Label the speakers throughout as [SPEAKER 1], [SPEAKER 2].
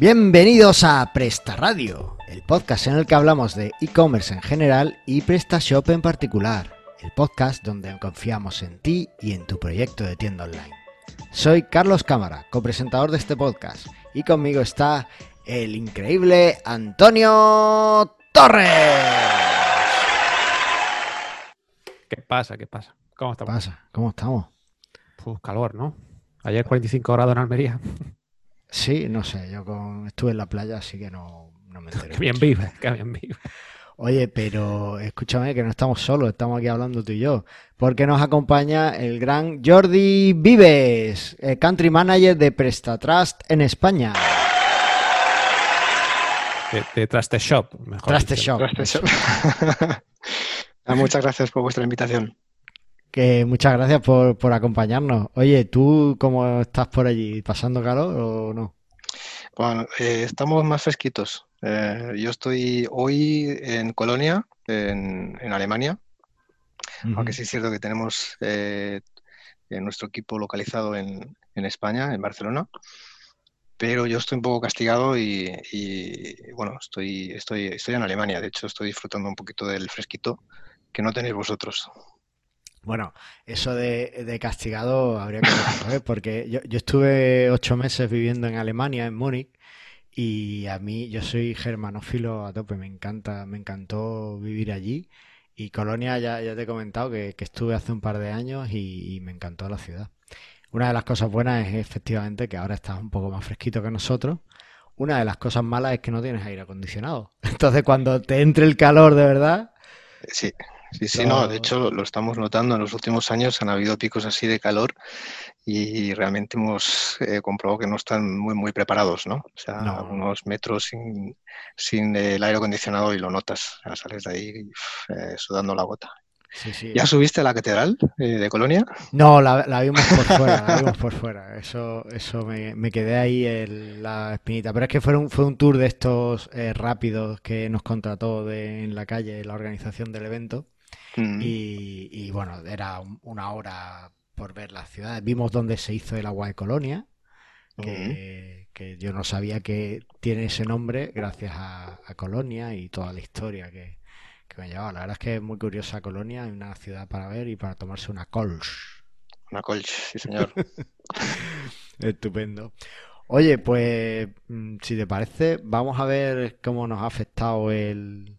[SPEAKER 1] Bienvenidos a Presta Radio, el podcast en el que hablamos de e-commerce en general y PrestaShop en particular, el podcast donde confiamos en ti y en tu proyecto de tienda online. Soy Carlos Cámara, copresentador de este podcast, y conmigo está el increíble Antonio Torres.
[SPEAKER 2] ¿Qué pasa? ¿Qué pasa? ¿Cómo
[SPEAKER 1] ¿Qué
[SPEAKER 2] estamos?
[SPEAKER 1] pasa? ¿Cómo estamos?
[SPEAKER 2] Pues calor, ¿no? Ayer 45 grados en Almería.
[SPEAKER 1] Sí, no sé, yo con... estuve en la playa, así que no, no me enteré.
[SPEAKER 2] Qué bien vive, qué bien vive.
[SPEAKER 1] Oye, pero escúchame que no estamos solos, estamos aquí hablando tú y yo, porque nos acompaña el gran Jordi Vives, el country manager de PrestaTrust en España.
[SPEAKER 2] De, de Traste Shop, mejor
[SPEAKER 1] Traste
[SPEAKER 2] dicho.
[SPEAKER 1] Shop.
[SPEAKER 3] Gracias. Ah, Muchas gracias por vuestra invitación.
[SPEAKER 1] Que muchas gracias por, por acompañarnos. Oye, ¿tú cómo estás por allí? ¿Pasando calor o no?
[SPEAKER 3] Bueno, eh, estamos más fresquitos. Eh, yo estoy hoy en Colonia, en, en Alemania, aunque sí es cierto que tenemos eh, nuestro equipo localizado en, en España, en Barcelona. Pero yo estoy un poco castigado y, y, bueno, estoy, estoy, estoy en Alemania. De hecho, estoy disfrutando un poquito del fresquito que no tenéis vosotros.
[SPEAKER 1] Bueno, eso de, de castigado habría que verlo. Porque yo, yo estuve ocho meses viviendo en Alemania, en Múnich, y a mí, yo soy germanófilo a tope, me encanta, me encantó vivir allí. Y Colonia, ya, ya te he comentado que, que estuve hace un par de años y, y me encantó la ciudad. Una de las cosas buenas es efectivamente que ahora estás un poco más fresquito que nosotros. Una de las cosas malas es que no tienes aire acondicionado. Entonces, cuando te entre el calor de verdad,
[SPEAKER 3] Sí, sí, sí,
[SPEAKER 1] No.
[SPEAKER 3] de hecho lo estamos notando en los últimos años, han habido picos así de calor y realmente hemos eh, comprobado que no están muy, muy preparados, ¿no? O sea,
[SPEAKER 1] No.
[SPEAKER 3] unos metros sin, sin el aire acondicionado y lo notas, o sea, sales de ahí eh, sudando la gota.
[SPEAKER 1] sí, sí.
[SPEAKER 3] ¿Ya subiste a la catedral eh, de Colonia?
[SPEAKER 1] No, la, la vimos por fuera, la vimos por fuera. Eso, eso me, me quedé ahí en la espinita. Pero es que fue un, fue un tour de estos eh, rápidos que nos contrató de- en la calle la organización del evento.
[SPEAKER 3] Mm,
[SPEAKER 1] Y, y, bueno, era un- una hora por ver las ciudades. Vimos dónde se hizo el agua de Colonia, que, que yo no sabía que tiene ese nombre gracias a, a Colonia y toda la historia que, que me llevaba. La verdad es que es muy curiosa Colonia, una ciudad para ver y para tomarse una Kolsch.
[SPEAKER 3] Una colch, sí señor.
[SPEAKER 1] Estupendo. Oye, pues mm, si te parece, vamos a ver cómo nos ha afectado el...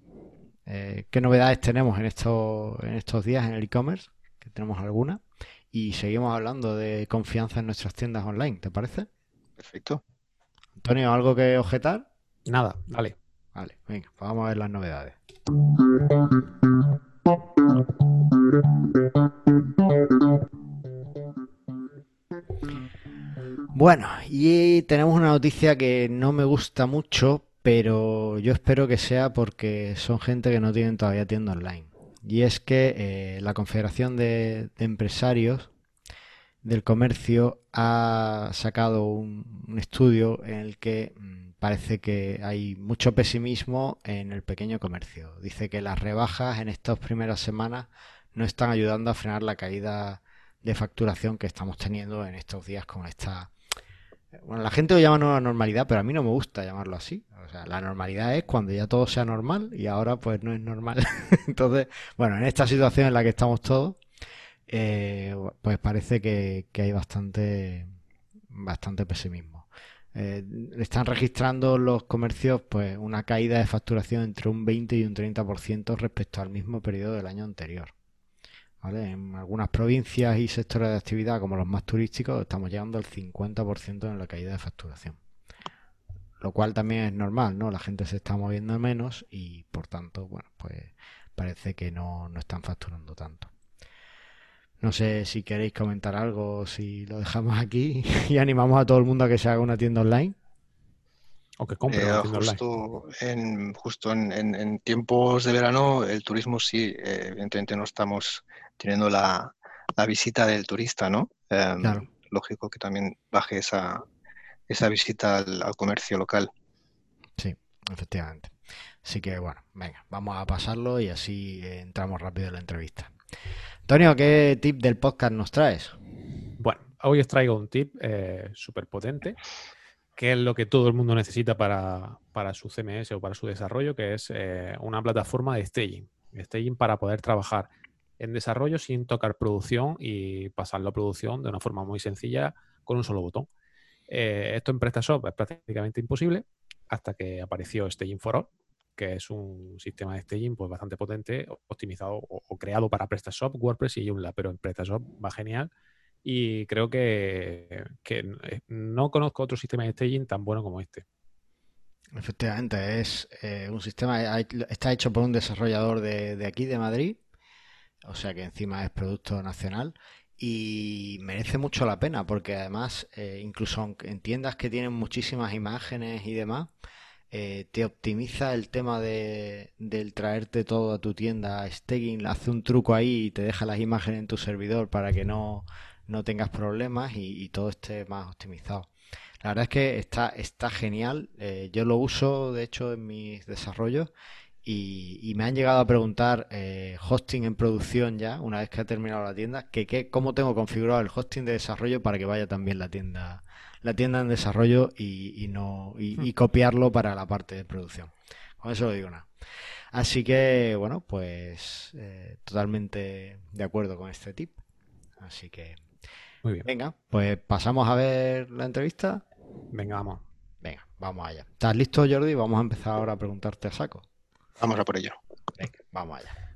[SPEAKER 1] eh, qué novedades tenemos en estos, en estos días en el e-commerce, que tenemos alguna, y seguimos hablando de confianza en nuestras tiendas online, ¿te parece?
[SPEAKER 3] Perfecto.
[SPEAKER 1] Antonio, ¿algo que objetar?
[SPEAKER 2] Nada, dale.
[SPEAKER 1] Vale, venga, pues vamos a ver las novedades. Bueno, y tenemos una noticia que no me gusta mucho, pero yo espero que sea porque son gente que no tienen todavía tienda online. Y es que eh, la Confederación de, Empresarios del Comercio ha sacado un, un estudio en el que mm, parece que hay mucho pesimismo en el pequeño comercio. Dice que las rebajas en estas primeras semanas no están ayudando a frenar la caída de facturación que estamos teniendo en estos días con esta... Bueno, la gente lo llama nueva normalidad, pero a mí no me gusta llamarlo así. O sea, la normalidad es cuando ya todo sea normal y ahora pues no es normal. Entonces, bueno, en esta situación en la que estamos todos, eh, pues parece que, que hay bastante, bastante pesimismo. Eh, están registrando los comercios pues una caída de facturación entre un 20 y un 30% respecto al mismo periodo del año anterior. ¿Vale? En algunas provincias y sectores de actividad, como los más turísticos, estamos llegando al 50% en la caída de facturación. Lo cual también es normal, ¿no? La gente se está moviendo menos y por tanto, bueno, pues parece que no, no están facturando tanto. No sé si queréis comentar algo si lo dejamos aquí y animamos a todo el mundo a que se haga una tienda online.
[SPEAKER 2] O que compre
[SPEAKER 3] Eh,
[SPEAKER 2] una tienda online.
[SPEAKER 3] justo en, justo en, en- en tiempos de verano, el turismo sí, eh, evidentemente no estamos teniendo la, la visita del turista, ¿no? Em,
[SPEAKER 1] Claro.
[SPEAKER 3] Lógico que también baje esa, esa visita al, al comercio local.
[SPEAKER 1] Sí, efectivamente. Así que bueno, venga, vamos a pasarlo y así eh, entramos rápido en la entrevista. Antonio, ¿qué tip del podcast nos traes?
[SPEAKER 2] Bueno, hoy os traigo un tip súper potente qué es lo que todo el mundo necesita para, su CMS o para su desarrollo, que es eh, una plataforma de staging. Staging para poder trabajar en desarrollo sin tocar producción y pasarlo a producción de una forma muy sencilla con un solo botón. Eh, esto en PrestaShop es prácticamente imposible hasta que apareció Staging for All, que es un sistema de staging pues, bastante potente, optimizado o, creado para PrestaShop, WordPress y Joomla, pero en PrestaShop va genial y creo que, eh, no conozco otro sistema de staging tan bueno como este.
[SPEAKER 1] Efectivamente, es eh, un sistema, está hecho por un desarrollador de, aquí, de Madrid, o sea que encima es producto nacional y merece mucho la pena porque además, eh, incluso en tiendas que tienen muchísimas imágenes y demás, te optimiza el tema de, del traerte todo a tu tienda. Staging hace un truco ahí y te deja las imágenes en tu servidor para que no, no tengas problemas y, todo esté más optimizado. La verdad es que está, está genial. Eh, yo lo uso, de hecho, en mis desarrollos y, me han llegado a preguntar eh, hosting en producción ya, una vez que ha terminado la tienda, que, cómo tengo configurado el hosting de desarrollo para que vaya también la tienda, la tienda en desarrollo y, no y, hmm. copiarlo para la parte de producción. Con eso lo digo nada. Así que, bueno, pues eh, totalmente de acuerdo con este tip. Así que muy bien. Venga, pues pasamos a ver la entrevista.
[SPEAKER 2] Venga, vamos.
[SPEAKER 1] Venga, vamos allá. ¿Estás listo, Jordi? Vamos a empezar ahora a preguntarte a saco.
[SPEAKER 3] Vamos a por ello.
[SPEAKER 1] Venga, vamos allá.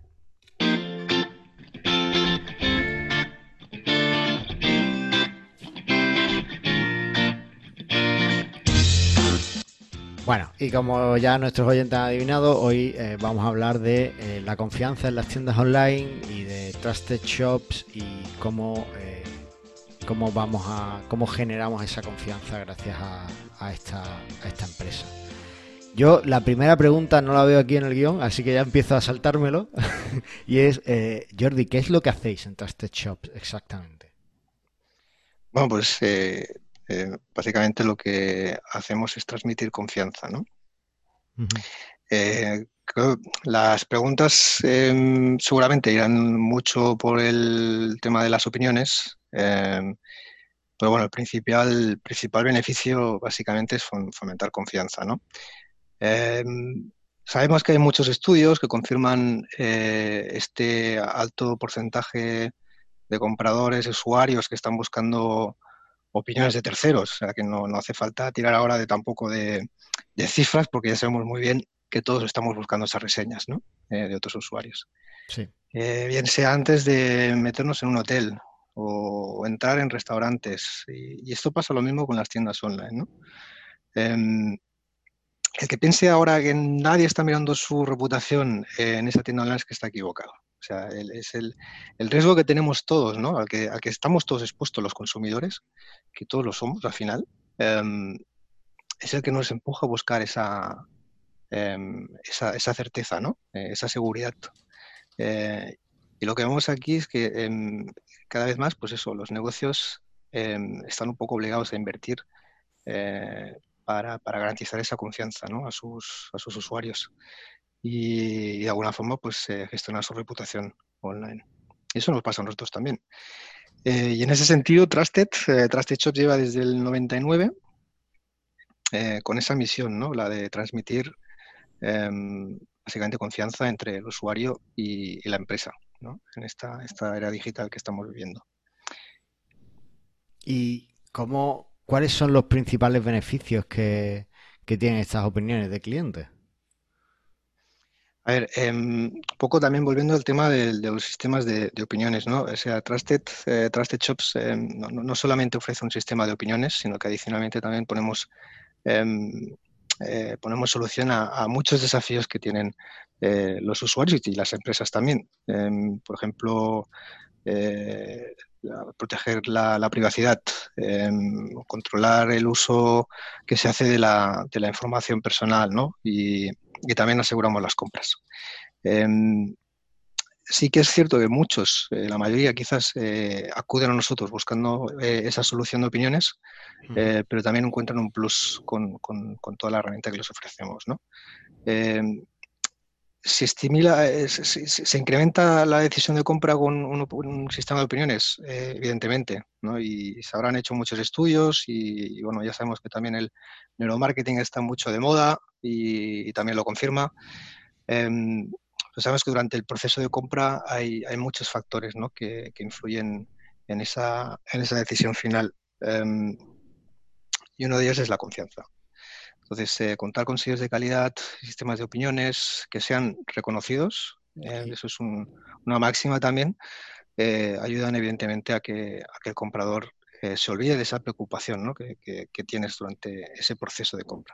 [SPEAKER 1] Bueno, y como ya nuestros oyentes han adivinado, hoy eh, vamos a hablar de eh, la confianza en las tiendas online y de Trusted Shops y cómo eh, cómo vamos a, cómo generamos esa confianza gracias a, esta, empresa. Yo la primera pregunta no la veo aquí en el guion, así que ya empiezo a saltármelo. y es, eh, Jordi, ¿qué es lo que hacéis en Trusted Shops exactamente?
[SPEAKER 3] Bueno, pues eh, eh, básicamente lo que hacemos es transmitir confianza, ¿no? las preguntas em, seguramente irán mucho por el tema de las opiniones, Em, pero bueno, el principal, principal beneficio básicamente es fomentar confianza, ¿no? Em, sabemos que hay muchos estudios que confirman eh, este alto porcentaje de compradores, usuarios que están buscando opiniones de terceros, o sea que no, hace falta tirar ahora de tampoco de, cifras porque ya sabemos muy bien que todos estamos buscando esas reseñas ¿no? Eh, de otros usuarios.
[SPEAKER 1] Sí.
[SPEAKER 3] Eh, bien sea antes de meternos en un hotel o entrar en restaurantes. Y, esto pasa lo mismo con las tiendas online. ¿no? El que piense ahora que nadie está mirando su reputación en esa tienda online es que está equivocado. O sea, es el, riesgo que tenemos todos, ¿no? Al que, estamos todos expuestos los consumidores, que todos lo somos al final, em, es el que nos empuja a buscar esa, em, certeza, ¿no? Eh, esa seguridad. Eh, y lo que vemos aquí es que em, cada vez más, pues eso, los negocios están un poco obligados a invertir eh, para, garantizar esa confianza a, sus, usuarios y, de alguna forma pues eh, gestionar su reputación online. Eso nos pasa a nosotros también. Eh, y en ese sentido, Trusted, Trusted Shop lleva desde el 99 con esa misión, ¿no? la de transmitir em, básicamente confianza entre el usuario y la empresa en esta, esta era digital que estamos viviendo.
[SPEAKER 1] ¿Y cómo, cuáles son los principales beneficios que, tienen estas opiniones de clientes?
[SPEAKER 3] A ver, em, un poco también volviendo al tema de, los sistemas de, opiniones, ¿no? O sea, Trusted, eh, Trusted Shops em, no, solamente ofrece un sistema de opiniones, sino que adicionalmente también ponemos, em, eh, ponemos solución a, muchos desafíos que tienen eh, los usuarios y las empresas también. Por ejemplo, eh, proteger la, privacidad, em, controlar el uso que se hace de la, información personal ¿no? y, también aseguramos las compras. Em, sí que es cierto que muchos, eh, la mayoría quizás acuden a nosotros buscando esa solución de opiniones, pero también encuentran un plus con, con, toda la herramienta que les ofrecemos. ¿no? Se estimula, eh, se, incrementa la decisión de compra con un, sistema de opiniones, eh, evidentemente, ¿no? Y se habrán hecho muchos estudios y, bueno, ya sabemos que también el neuromarketing está mucho de moda y, también lo confirma. Em, pues sabemos que durante el proceso de compra hay, hay muchos factores que, influyen en esa, decisión final. Em, y uno de ellos es la confianza. Entonces, eh, contar con sellos de calidad, sistemas de opiniones que sean reconocidos, eh, eso es una máxima también, eh, ayudan evidentemente a que, a el comprador se olvide de esa preocupación que, tienes durante ese proceso de compra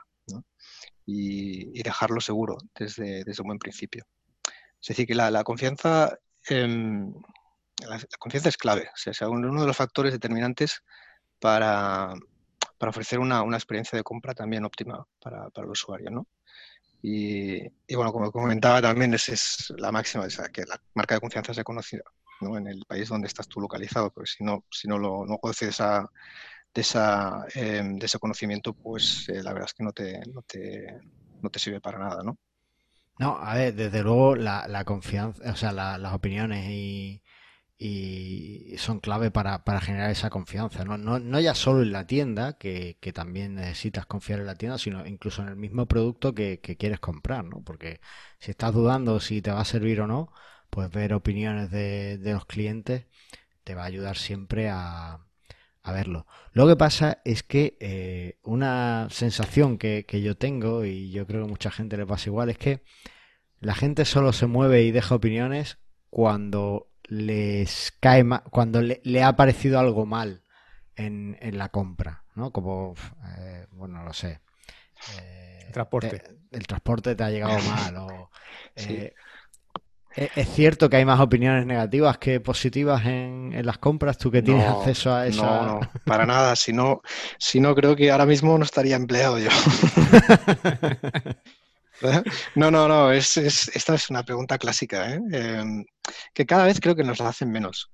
[SPEAKER 3] y, dejarlo seguro desde, desde, un buen principio. Es decir, que la, confianza, em, la, confianza es clave, o sea, es uno de los factores determinantes para, para ofrecer una, una, experiencia de compra también óptima para, para el usuario, ¿no? Y, bueno, como comentaba también, esa es la máxima, esa, que la marca de confianza sea conocida ¿no? en el país donde estás tú localizado, porque si no, si no, lo, no conoces esa, de, esa, em, de ese conocimiento, pues eh, la verdad es que no te, no te, no te sirve para nada, ¿no?
[SPEAKER 1] No, a ver, desde luego la, la confianza, o sea, la, las opiniones y, y son clave para, generar esa confianza. ¿no? No, no ya solo en la tienda, que, también necesitas confiar en la tienda, sino incluso en el mismo producto que, quieres comprar, ¿no? Porque si estás dudando si te va a servir o no, pues ver opiniones de, los clientes te va a ayudar siempre a, verlo. Lo que pasa es que eh, una sensación que, que yo tengo, y yo creo que mucha gente le pasa igual, es que la gente solo se mueve y deja opiniones cuando les cae cuando le, ha parecido algo mal en, en la compra, ¿no? Como, eh, bueno, no lo sé.
[SPEAKER 2] Eh, el transporte.
[SPEAKER 1] el transporte te ha llegado mal o... Eh, ¿Es cierto que hay más opiniones negativas que positivas en, en las compras? ¿Tú que tienes acceso a eso?
[SPEAKER 3] No, no, para nada. Si no, si no, creo que ahora mismo no estaría empleado yo. No, no, no, es, esta es una pregunta clásica, ¿eh? em, que cada vez creo que nos la hacen menos.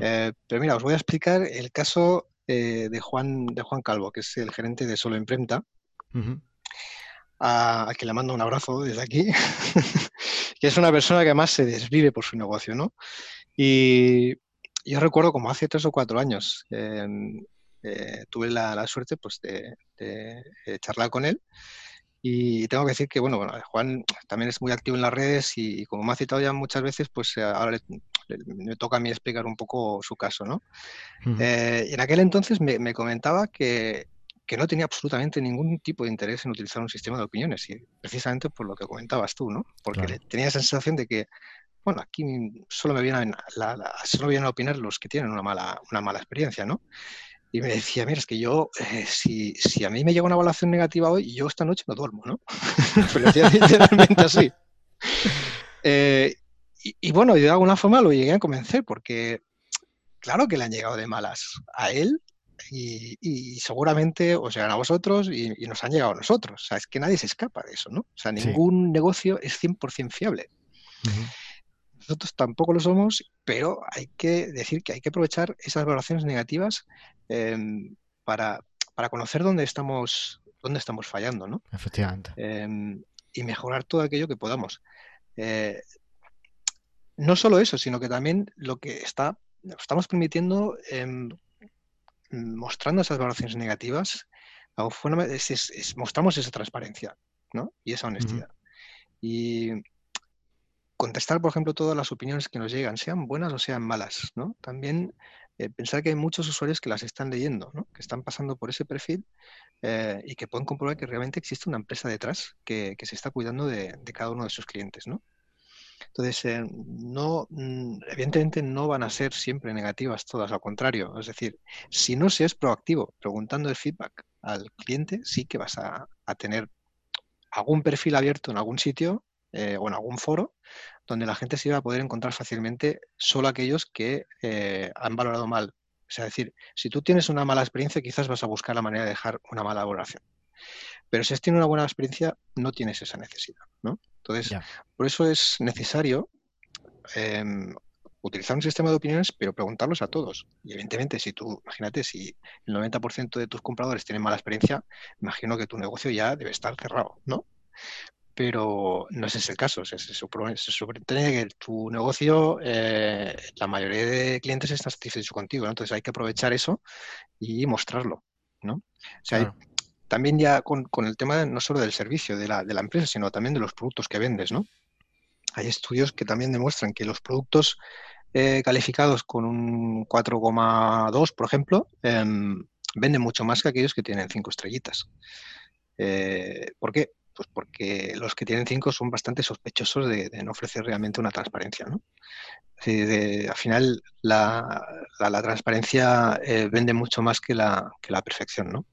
[SPEAKER 3] Eh, pero mira, os voy a explicar el caso eh, de, Juan, de Juan Calvo, que es el gerente de Solo Imprenta, a, quien le mando un abrazo desde aquí, que es una persona que además se desvive por su negocio, ¿no? Y yo recuerdo como hace tres o cuatro años em, tuve la, suerte pues, de charlar con él y tengo que decir que, bueno, Juan también es muy activo en las redes y, como me ha citado ya muchas veces, pues eh, ahora me toca a mí explicar un poco su caso, ¿no? Eh, y en aquel entonces me, comentaba que, que, no tenía absolutamente ningún tipo de interés en utilizar un sistema de opiniones, y precisamente por lo que comentabas tú, ¿no? Porque tenía esa sensación de que, bueno, aquí solo me vienen, solo vienen a opinar los que tienen una mala, una mala experiencia, ¿no? Y me decía, mira, es que yo, eh, si, si, a mí me llega una evaluación negativa hoy, yo esta noche no duermo, ¿no? Pero decía literalmente así. Eh, y, bueno, de alguna forma lo llegué a convencer, porque claro que le han llegado de malas a él y, seguramente os llegan a vosotros y, nos han llegado a nosotros. O sea, es que nadie se escapa de eso, ¿no? O sea, ningún negocio es 100% fiable. Nosotros tampoco lo somos, pero hay que decir que hay que aprovechar esas valoraciones negativas em, para, conocer dónde estamos, dónde estamos fallando, ¿no?
[SPEAKER 1] Efectivamente.
[SPEAKER 3] Em, y mejorar todo aquello que podamos. Eh, no solo eso, sino que también lo que está, estamos permitiendo, em, mostrando esas valoraciones negativas, mostramos esa transparencia ¿no? y esa honestidad. Y contestar, por ejemplo, todas las opiniones que nos llegan, sean buenas o sean malas, ¿no? También eh, pensar que hay muchos usuarios que las están leyendo, ¿no? que están pasando por ese perfil eh, y que pueden comprobar que realmente existe una empresa detrás que, se está cuidando de, cada uno de sus clientes. ¿no? Entonces, eh, no, mm, evidentemente no van a ser siempre negativas todas, al contrario. Es decir, si no se es proactivo preguntando el feedback al cliente, sí que vas a, a tener algún perfil abierto en algún sitio eh, o en algún foro donde la gente se iba a poder encontrar fácilmente solo aquellos que eh, han valorado mal. O sea, es decir, si tú tienes una mala experiencia, quizás vas a buscar la manera de dejar una mala valoración. Pero si has tenido una buena experiencia, no tienes esa necesidad. ¿no? Entonces, por eso es necesario em, utilizar un sistema de opiniones, pero preguntarlos a todos. Y evidentemente, si tú, imagínate, si el 90% de tus compradores tienen mala experiencia, imagino que tu negocio ya debe estar cerrado, ¿no? Pero no es ese el caso. se, supone, que tu negocio, eh, la mayoría de clientes están satisfechos contigo, entonces hay que aprovechar eso y mostrarlo. ¿no? O sea, también ya con, el tema no solo del servicio de la, de la, empresa, sino también de los productos que vendes. ¿no? Hay estudios que también demuestran que los productos eh, calificados con un 4,2, por ejemplo, em, venden mucho más que aquellos que tienen 5 estrellitas. Eh, ¿Por qué? Pues porque los que tienen 5 son bastante sospechosos de, no ofrecer realmente una transparencia. ¿no? al final, la, transparencia eh, vende mucho más que la, que la perfección. ¿no?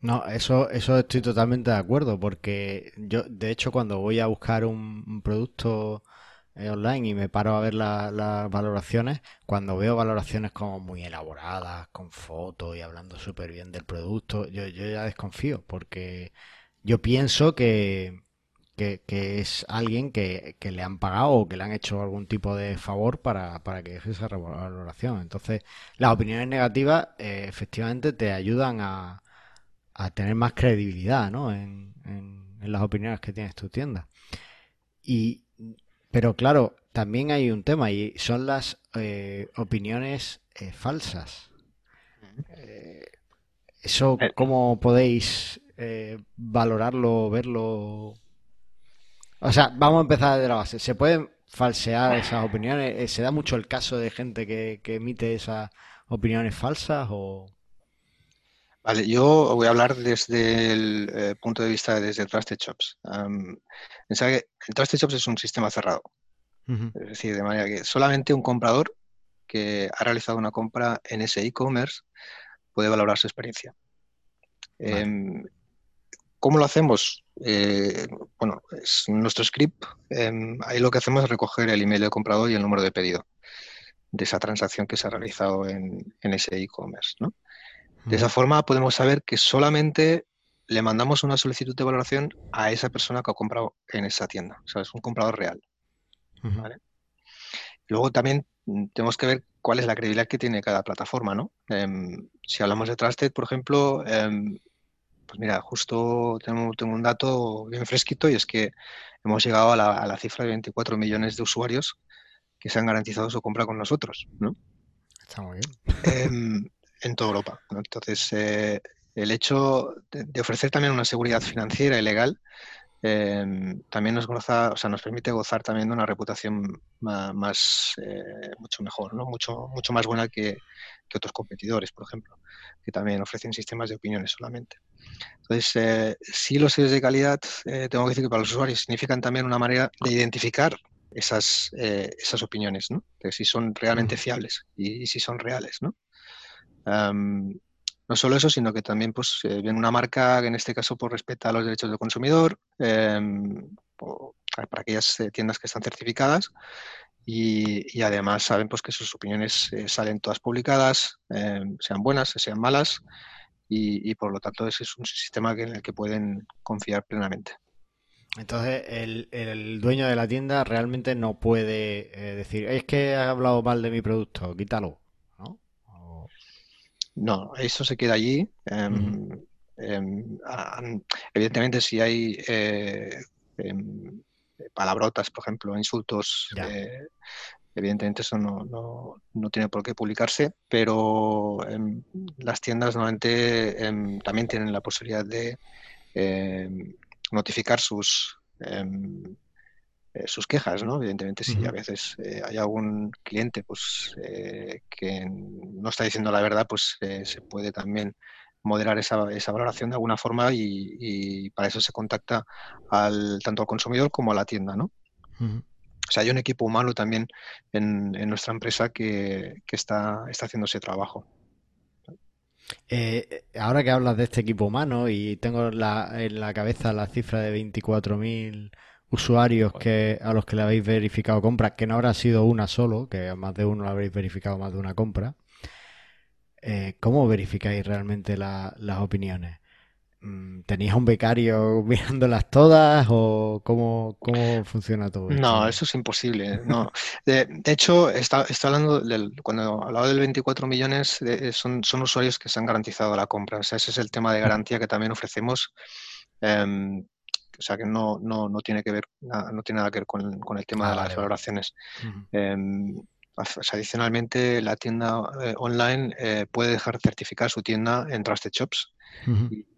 [SPEAKER 1] No, eso, eso estoy totalmente de acuerdo, porque yo, de hecho, cuando voy a buscar un, producto eh, online y me paro a ver las valoraciones, cuando veo valoraciones como muy elaboradas, con fotos y hablando súper bien del producto, yo, yo ya desconfío, porque yo pienso que, que, es alguien que, que, le han pagado o que le han hecho algún tipo de favor para, para que deje esa valoración. Entonces, las opiniones negativas eh, efectivamente te ayudan a a tener más credibilidad ¿no? en, las opiniones que tienes tu tienda. Y, pero claro, también hay un tema y son las eh, opiniones eh, falsas. ¿Eso cómo podéis valorarlo, verlo? O sea, vamos a empezar desde la base. ¿Se pueden falsear esas opiniones? ¿Se da mucho el caso de gente que, que emite esas opiniones falsas o...?
[SPEAKER 3] Vale, yo voy a hablar desde el eh, punto de vista desde Trusted Shops. el Trusted Shops es un sistema cerrado. Es decir, de manera que solamente un comprador que ha realizado una compra en ese e-commerce puede valorar su experiencia. Em, ¿Cómo lo hacemos? Eh, bueno, es nuestro script. Em, ahí lo que hacemos es recoger el email del comprador y el número de pedido de esa transacción que se ha realizado en, en ese e-commerce. ¿no? De esa forma podemos saber que solamente le mandamos una solicitud de valoración a esa persona que ha comprado en esa tienda. O sea, es un comprador real. Luego también mm, tenemos que ver cuál es la credibilidad que tiene cada plataforma, ¿no? Em, si hablamos de Trusted, por ejemplo, em, pues mira, justo tengo, tengo, un dato bien fresquito y es que hemos llegado a la, cifra de 24 millones de usuarios que se han garantizado su compra con nosotros, ¿no?
[SPEAKER 1] Está muy bien.
[SPEAKER 3] Em, en toda Europa. Entonces, eh, el hecho de, ofrecer también una seguridad financiera y legal em, también nos goza, o sea, nos permite gozar también de una reputación más, eh, mucho mejor, ¿no? mucho, mucho más buena que, otros competidores, por ejemplo, que también ofrecen sistemas de opiniones solamente. Entonces, eh, sí los sellos de calidad, tengo que decir que para los usuarios significan también una manera de identificar esas, esas opiniones, ¿no? de si son realmente fiables y, y si son reales. ¿no? no solo eso, sino que también pues, eh, viene una marca que en este caso pues, respeta los derechos del consumidor em, para aquellas eh, tiendas que están certificadas y, además saben pues, que sus opiniones eh, salen todas publicadas, em, sean buenas, sean malas y, por lo tanto ese es un sistema en el que pueden confiar plenamente.
[SPEAKER 1] Entonces, el, el, dueño de la tienda realmente no puede decir, es que ha hablado mal de mi producto, quítalo.
[SPEAKER 3] No, eso se queda allí. Em, em, evidentemente, si hay eh, em, palabrotas, por ejemplo, insultos, eh, evidentemente eso no, tiene por qué publicarse, pero las tiendas normalmente también tienen la posibilidad de notificar sus eh, sus quejas, ¿no? Evidentemente, si a veces eh, hay algún cliente pues, eh, que no está diciendo la verdad, pues se puede también moderar esa, esa valoración de alguna forma y, para eso se contacta al, tanto al consumidor como a la tienda, ¿no? O sea, hay un equipo humano también en, nuestra empresa que, está, está haciendo ese trabajo.
[SPEAKER 1] ahora que hablas de este equipo humano y tengo en la cabeza la cifra de 24.000 usuarios que a los que le habéis verificado compras, que no habrá sido una solo, que más de uno le habréis verificado más de una compra, eh, ¿cómo verificáis realmente las opiniones? Mm, ¿Tenéis a un becario mirándolas todas o cómo, cómo funciona todo
[SPEAKER 3] esto? No, eso es imposible. No. De, hecho, está, está hablando del, cuando hablaba del 24 millones, son, son usuarios que se han garantizado la compra. O sea, ese es el tema de garantía que también ofrecemos. Em, o sea que no, no, no tiene que ver, no tiene nada que ver con, con el tema ah, de las valoraciones. Adicionalmente, la tienda eh, online eh, puede dejar certificar su tienda en Trusted Shops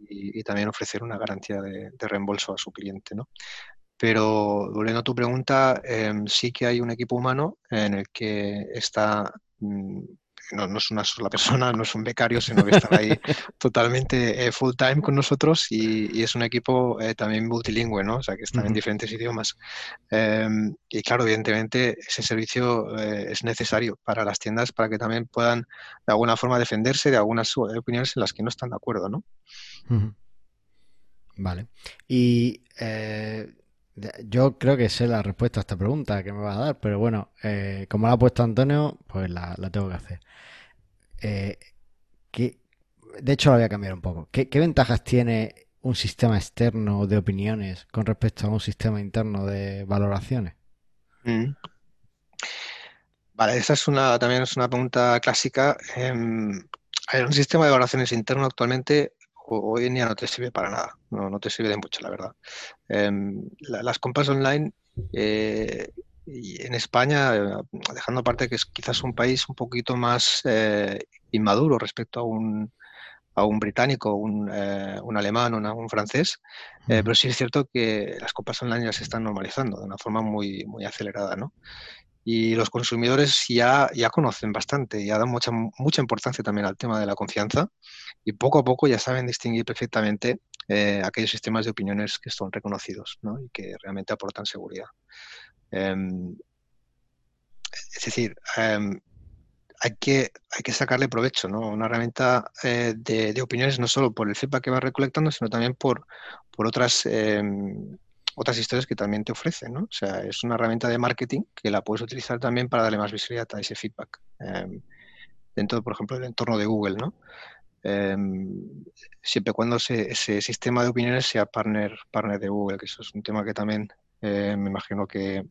[SPEAKER 3] y, también ofrecer una garantía de, de, reembolso a su cliente. ¿no? Pero volviendo a tu pregunta, em, sí que hay un equipo humano en el que está, mm, no, es una sola persona, no es un becario, sino que está ahí totalmente eh, full time con nosotros y, es un equipo eh, también multilingüe, ¿no? O sea, que está en diferentes idiomas. Em, y claro, evidentemente ese servicio eh, es necesario para las tiendas para que también puedan de alguna forma defenderse de algunas opiniones en las que no están de acuerdo, ¿no?
[SPEAKER 1] Vale. Y yo creo que sé la respuesta a esta pregunta que me vas a dar, pero bueno, eh, como la ha puesto Antonio, pues la, tengo que hacer. Eh, de hecho, la voy a cambiar un poco. ¿Qué, ventajas tiene un sistema externo de opiniones con respecto a un sistema interno de valoraciones? Mm.
[SPEAKER 3] Vale, esa es una, también es una pregunta clásica. Em, un sistema de valoraciones interno actualmente hoy en día no te sirve para nada, no, te sirve de mucho, la verdad. Em, las compras online eh, y en España, dejando aparte que es quizás un país un poquito más eh, inmaduro respecto a un, a un británico, un, eh, un alemán, o un francés, pero sí es cierto que las compras online ya se están normalizando de una forma muy, muy acelerada, ¿no? Y los consumidores ya, ya conocen bastante, ya dan mucha, mucha importancia también al tema de la confianza y poco a poco ya saben distinguir perfectamente eh, aquellos sistemas de opiniones que son reconocidos y que realmente aportan seguridad. Em, es decir, em, hay, que, hay que sacarle provecho, ¿no? Una herramienta eh, de, opiniones no solo por el feedback que va recolectando, sino también por, por otras em, otras historias que también te ofrecen, ¿no? O sea, es una herramienta de marketing que la puedes utilizar también para darle más visibilidad a ese feedback. Em, dentro, por ejemplo, del entorno de Google, ¿no? Em, siempre cuando ese, sistema de opiniones sea partner, partner de Google, que eso es un tema que también eh, me imagino que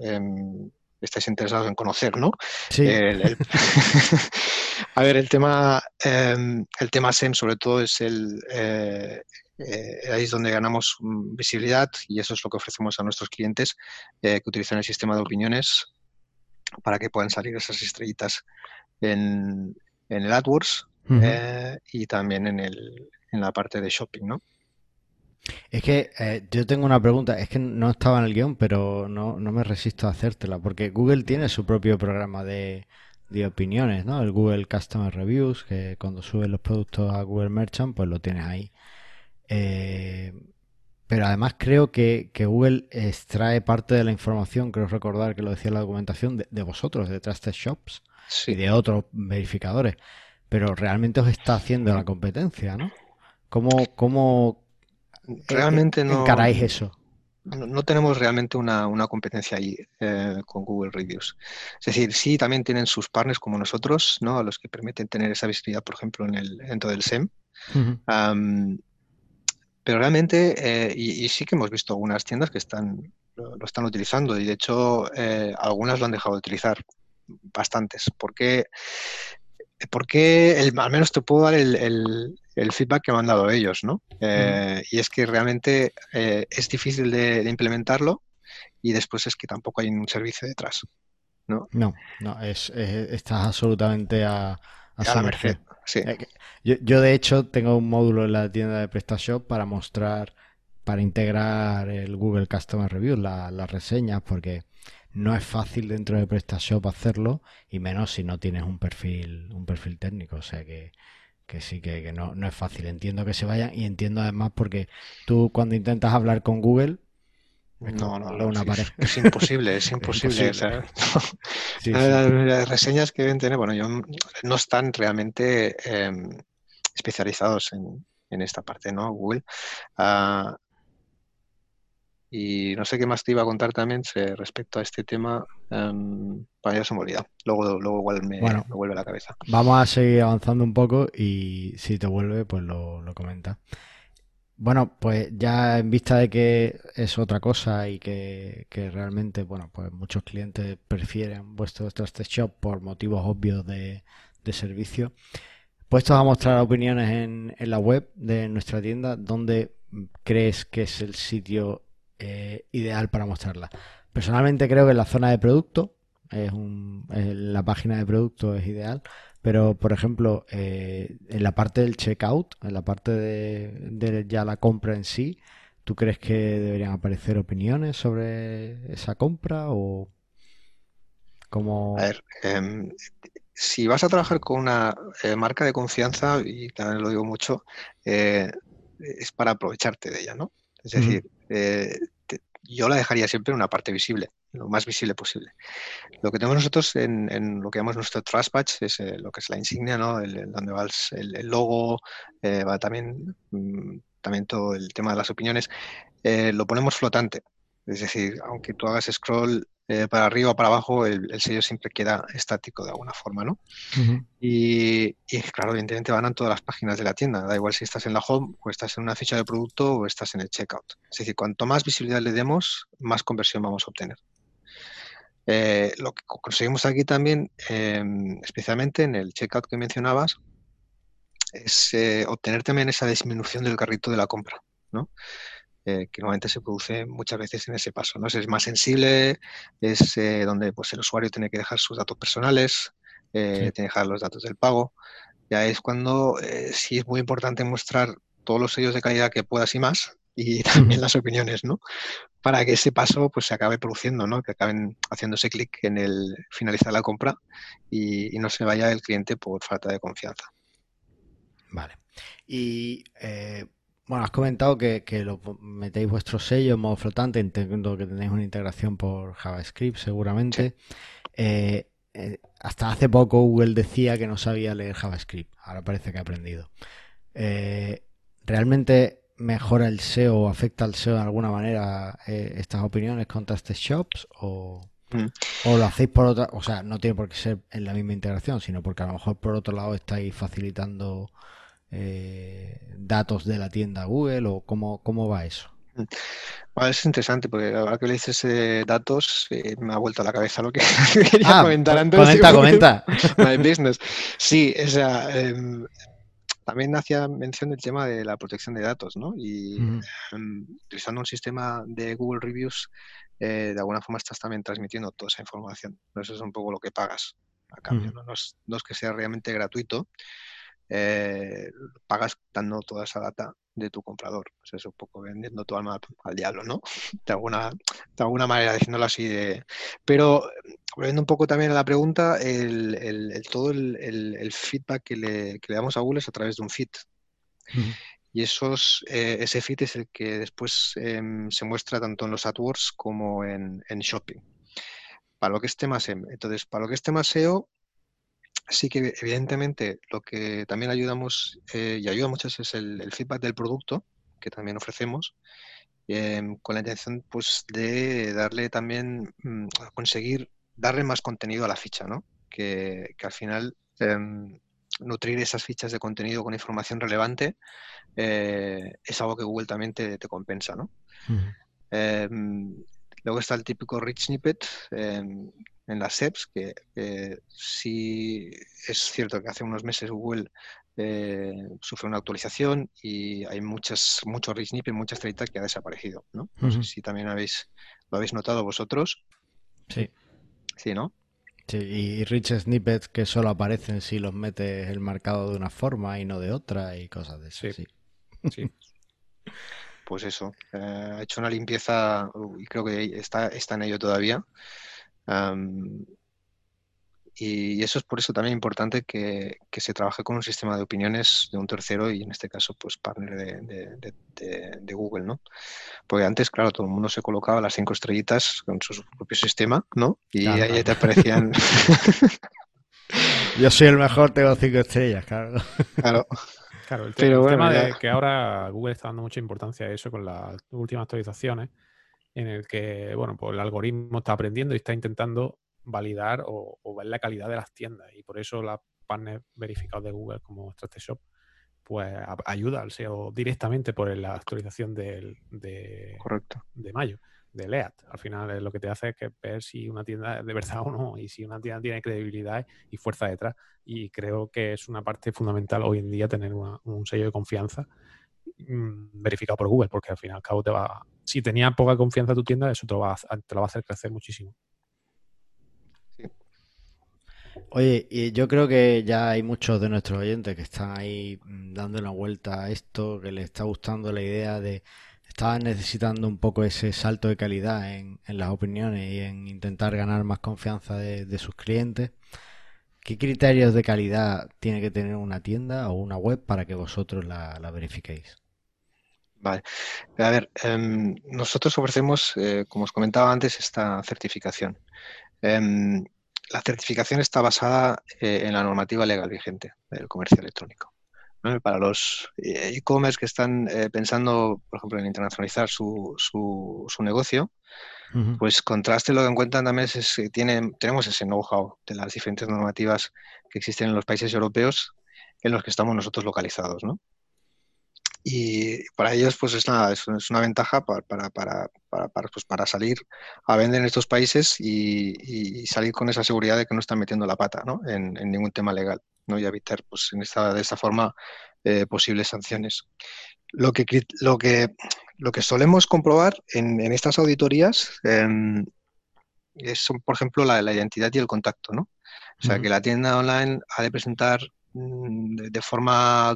[SPEAKER 3] em, estáis interesados en conocer, ¿no?
[SPEAKER 1] Sí.
[SPEAKER 3] a ver, el tema, el tema SEM sobre todo es el, eh, eh, ahí es donde ganamos mm, visibilidad y eso es lo que ofrecemos a nuestros clientes eh, que utilizan el sistema de opiniones para que puedan salir esas estrellitas en, el AdWords y también en, el, en la parte de shopping, ¿no?
[SPEAKER 1] Es que yo tengo una pregunta, es que no estaba en el guion, pero no, no me resisto a hacértela, porque Google tiene su propio programa de, de opiniones, ¿no? El Google Customer Reviews, que cuando subes los productos a Google Merchant, pues lo tienes ahí. Eh, pero además creo que, Google extrae parte de la información, creo recordar que lo decía la documentación, de, vosotros, de Trusted Shops y de otros verificadores. Pero realmente os está haciendo la competencia, ¿no? ¿Cómo, cómo
[SPEAKER 3] realmente no,
[SPEAKER 1] encaráis eso?
[SPEAKER 3] No, tenemos realmente una, competencia ahí eh, con Google Reviews. Es decir, sí, también tienen sus partners como nosotros, ¿no? A los que permiten tener esa visibilidad, por ejemplo, en el, dentro del SEM. Pero realmente, eh, y, sí que hemos visto algunas tiendas que están lo, están utilizando y de hecho eh, algunas lo han dejado de utilizar, bastantes. porque porque el, al menos te puedo dar el, feedback que me han dado ellos, ¿no? Eh, y es que realmente es difícil de, implementarlo y después es que tampoco hay un servicio detrás, ¿no?
[SPEAKER 1] No, no, es, estás absolutamente a, a, su merced. Yo, de hecho tengo un módulo en la tienda de PrestaShop para mostrar, para integrar el Google Customer Review, las reseñas, porque no es fácil dentro de PrestaShop hacerlo y menos si no tienes un perfil, un perfil técnico. O sea que, sí que, no, no, es fácil. Entiendo que se vayan y entiendo además porque tú cuando intentas hablar con Google
[SPEAKER 3] no, no, una pared. Es, imposible, es imposible. Las reseñas que deben tener, bueno, yo, no están realmente em, especializados en, esta parte, ¿no? Google. Ah, y no sé qué más te iba a contar también respecto a este tema. Um, ya se me olvida. Luego, luego igual me, vuelve a la cabeza.
[SPEAKER 1] Vamos a seguir avanzando un poco y si te vuelve, pues lo, lo comenta. Bueno, pues ya en vista de que es otra cosa y que, realmente, bueno, pues muchos clientes prefieren vuestro Trusted Shop por motivos obvios de, servicio, puestos a mostrar opiniones en, en, la web de nuestra tienda, donde crees que es el sitio eh, ideal para mostrarla? Personalmente creo que en la zona de producto, es un, la página de producto es ideal, pero por ejemplo, eh, en la parte del checkout, en la parte de, ya la compra en sí, ¿tú crees que deberían aparecer opiniones sobre esa compra o como...
[SPEAKER 3] A ver, em, si vas a trabajar con una eh, marca de confianza, y también lo digo mucho, es para aprovecharte de ella, ¿no? Es decir, yo la dejaría siempre en una parte visible, lo más visible posible. Lo que tenemos nosotros en, lo que llamamos nuestro Trust Patch es eh, lo que es la insignia, ¿no? El, donde va el, logo, eh, va también, mm, también todo el tema de las opiniones, eh, lo ponemos flotante. Es decir, aunque tú hagas scroll eh, para arriba o para abajo, el, sello siempre queda estático de alguna forma, ¿no? y, claro, evidentemente van a todas las páginas de la tienda, da igual si estás en la home o estás en una ficha de producto o estás en el checkout. Es decir, cuanto más visibilidad le demos, más conversión vamos a obtener. Eh, lo que conseguimos aquí también, em, especialmente en el checkout que mencionabas, es eh, obtener también esa disminución del carrito de la compra, ¿no? Eh, que normalmente se produce muchas veces en ese paso. ¿no? Es más sensible, es eh, donde pues, el usuario tiene que dejar sus datos personales, eh, tiene que dejar los datos del pago. Ya es cuando sí es muy importante mostrar todos los sellos de calidad que puedas y más, y también las opiniones, ¿no? Para que ese paso pues se acabe produciendo, ¿no? Que acaben haciendo ese clic en el finalizar la compra y, y, no se vaya el cliente por falta de confianza.
[SPEAKER 1] Vale. Y bueno, has comentado que, lo metéis vuestro sello en modo flotante. Entiendo que tenéis una integración por JavaScript, seguramente. Eh, eh, hasta hace poco Google decía que no sabía leer JavaScript. Ahora parece que ha aprendido. Eh, ¿Realmente mejora el SEO o afecta al SEO de alguna manera estas opiniones contra este shops? O, mm. o lo hacéis por otra. O sea, no tiene por qué ser en la misma integración, sino porque a lo mejor por otro lado estáis facilitando eh, datos de la tienda Google o cómo, cómo va eso?
[SPEAKER 3] es interesante porque ahora que le dices eh, datos eh, me ha vuelto a la cabeza lo que quería
[SPEAKER 1] ah,
[SPEAKER 3] comentar
[SPEAKER 1] antes. Comenta, comenta.
[SPEAKER 3] My business. Sí, o sea, em, también hacía mención del tema de la protección de datos, ¿no? Y em, utilizando un sistema de Google Reviews, de alguna forma estás también transmitiendo toda esa información. Eso es un poco lo que pagas a cambio, ¿no? es, no, es, que sea realmente gratuito, eh, pagas dando toda esa data de tu comprador. Pues es un poco vendiendo tu alma al diablo, ¿no? De alguna, de alguna manera, diciéndolo así. De... Pero volviendo un poco también a la pregunta, el, todo el, feedback que le, damos a Google es a través de un feed. Y esos, eh, ese feed es el que después em, se muestra tanto en los AdWords como en, en Shopping. Para lo que es tema SEM. Entonces, para lo que es tema SEO, sí que evidentemente lo que también ayudamos eh, y ayuda mucho es el, feedback del producto que también ofrecemos em, con la intención pues de darle también mm, conseguir darle más contenido a la ficha ¿no? que, al final em, nutrir esas fichas de contenido con información relevante eh, es algo que Google también te, compensa ¿no? Em, luego está el típico rich snippet en las SEPs, que sí es cierto que hace unos meses Google eh, sufrió una actualización y hay muchas, mucho rich snippet, mucha estrellitas que ha desaparecido, ¿no? No sé si también habéis, lo habéis notado vosotros.
[SPEAKER 1] Sí.
[SPEAKER 3] Sí, ¿no?
[SPEAKER 1] Sí, y rich snippets que solo aparecen si los metes el marcado de una forma y no de otra y cosas de eso. Sí. sí.
[SPEAKER 3] pues eso, eh, ha hecho una limpieza y creo que está, está en ello todavía y eso es por eso también importante que, se trabaje con un sistema de opiniones de un tercero y en este caso pues partner de, Google, ¿no? Porque antes, claro, todo el mundo se colocaba las cinco estrellitas con su propio sistema, ¿no? Y ahí te aparecían...
[SPEAKER 1] Yo soy el mejor, tengo cinco estrellas, claro.
[SPEAKER 3] Claro.
[SPEAKER 2] Claro, el, tema de que ahora Google está dando mucha importancia a eso con las últimas actualizaciones en el que, bueno, pues el algoritmo está aprendiendo y está intentando validar o, ver la calidad de las tiendas. Y por eso la partner verificados de Google como StratShop pues ayuda al SEO directamente por la actualización de,
[SPEAKER 3] Correcto.
[SPEAKER 2] de mayo, de LEAT. Al final lo que te hace es que ver si una tienda es de verdad o no y si una tienda tiene credibilidad y fuerza detrás. Y creo que es una parte fundamental hoy en día tener un sello de confianza mm, verificado por Google, porque al fin y al cabo te va, si tenía poca confianza en tu tienda, eso te lo va a, te lo va a hacer crecer muchísimo.
[SPEAKER 1] Oye, y yo creo que ya hay muchos de nuestros oyentes que están ahí mm, dando una vuelta a esto, que les está gustando la idea de estaban necesitando un poco ese salto de calidad en, las opiniones y en intentar ganar más confianza de, sus clientes. ¿Qué criterios de calidad tiene que tener una tienda o una web para que vosotros la, verifiquéis?
[SPEAKER 3] Vale. A ver, em, nosotros ofrecemos, eh, como os comentaba antes, esta certificación. Em, la certificación está basada eh, en la normativa legal vigente del comercio electrónico. Para los eh, e-commerce que están eh, pensando, por ejemplo, en internacionalizar su, su, negocio, pues contraste lo que encuentran también es que tienen, tenemos ese know-how de las diferentes normativas que existen en los países europeos en los que estamos nosotros localizados. ¿no? Y para ellos, pues es, nada, es, una ventaja para, para, para, para, pues para salir a vender en estos países y, salir con esa seguridad de que no están metiendo la pata ¿no? en, ningún tema legal ¿no? y evitar pues, en esta, de esta forma eh, posibles sanciones. Lo que, lo, que, lo que solemos comprobar en, en estas auditorías em, es, por ejemplo, la, la, identidad y el contacto. ¿no? O sea, que la tienda online ha de presentar Mm, de, forma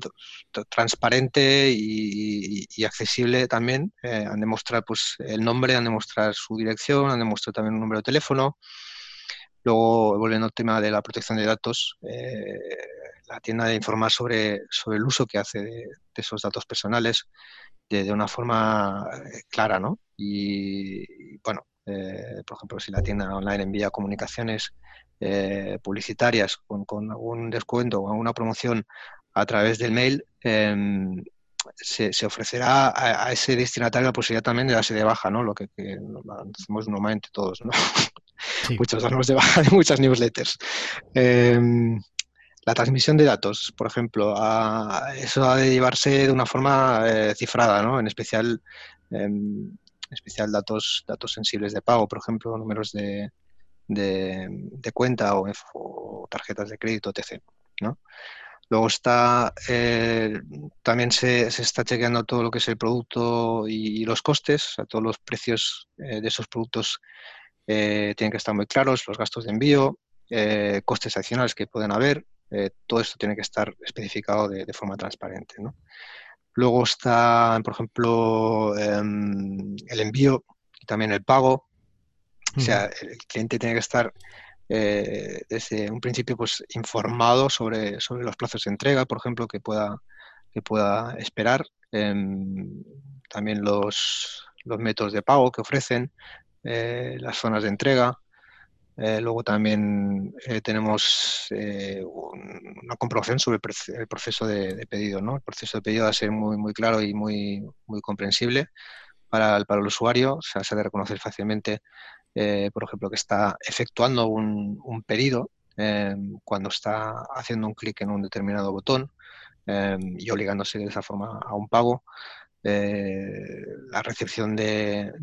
[SPEAKER 3] transparente y, accesible también. Eh, han de mostrar pues, el nombre, han de mostrar su dirección, han de mostrar también un número de teléfono. Luego, volviendo al tema de la protección de datos, eh, la tienda de informar sobre, sobre el uso que hace de, esos datos personales de, una forma eh, clara, ¿no? Y, bueno, por ejemplo, si la tienda online envía comunicaciones eh, publicitarias con, con, algún descuento o alguna promoción a través del mail, em, se, ofrecerá a, ese destinatario la posibilidad también de darse de baja, ¿no? Lo que, hacemos normalmente todos, ¿no? Muchos damos de baja de muchas newsletters. Em, la transmisión de datos, por ejemplo, eso ha de llevarse de una forma eh, cifrada, ¿no? En especial, em, especial datos, datos sensibles de pago, por ejemplo, números de, de, cuenta o, tarjetas de crédito, etc. ¿no? Luego está, eh, también se, está chequeando todo lo que es el producto y, los costes, o todos los precios eh, de esos productos eh, tienen que estar muy claros, los gastos de envío, costes adicionales que pueden haber, todo esto tiene que estar especificado de, forma transparente. Luego está, por ejemplo, em, el envío y también el pago, o sea, el cliente tiene que estar eh, desde un principio pues informado sobre, sobre los plazos de entrega, por ejemplo, que pueda, que pueda esperar. Em, también los, los, métodos de pago que ofrecen, eh, las zonas de entrega. Eh, luego también tenemos una comprobación sobre el, proceso de, pedido. ¿no? El proceso de pedido va a ser muy, muy claro y muy, muy comprensible para el, para el usuario. O sea, se debe reconocer fácilmente eh, por ejemplo, que está efectuando un, pedido em, cuando está haciendo un clic en un determinado botón em, y obligándose de esa forma a un pago. Eh, la recepción del,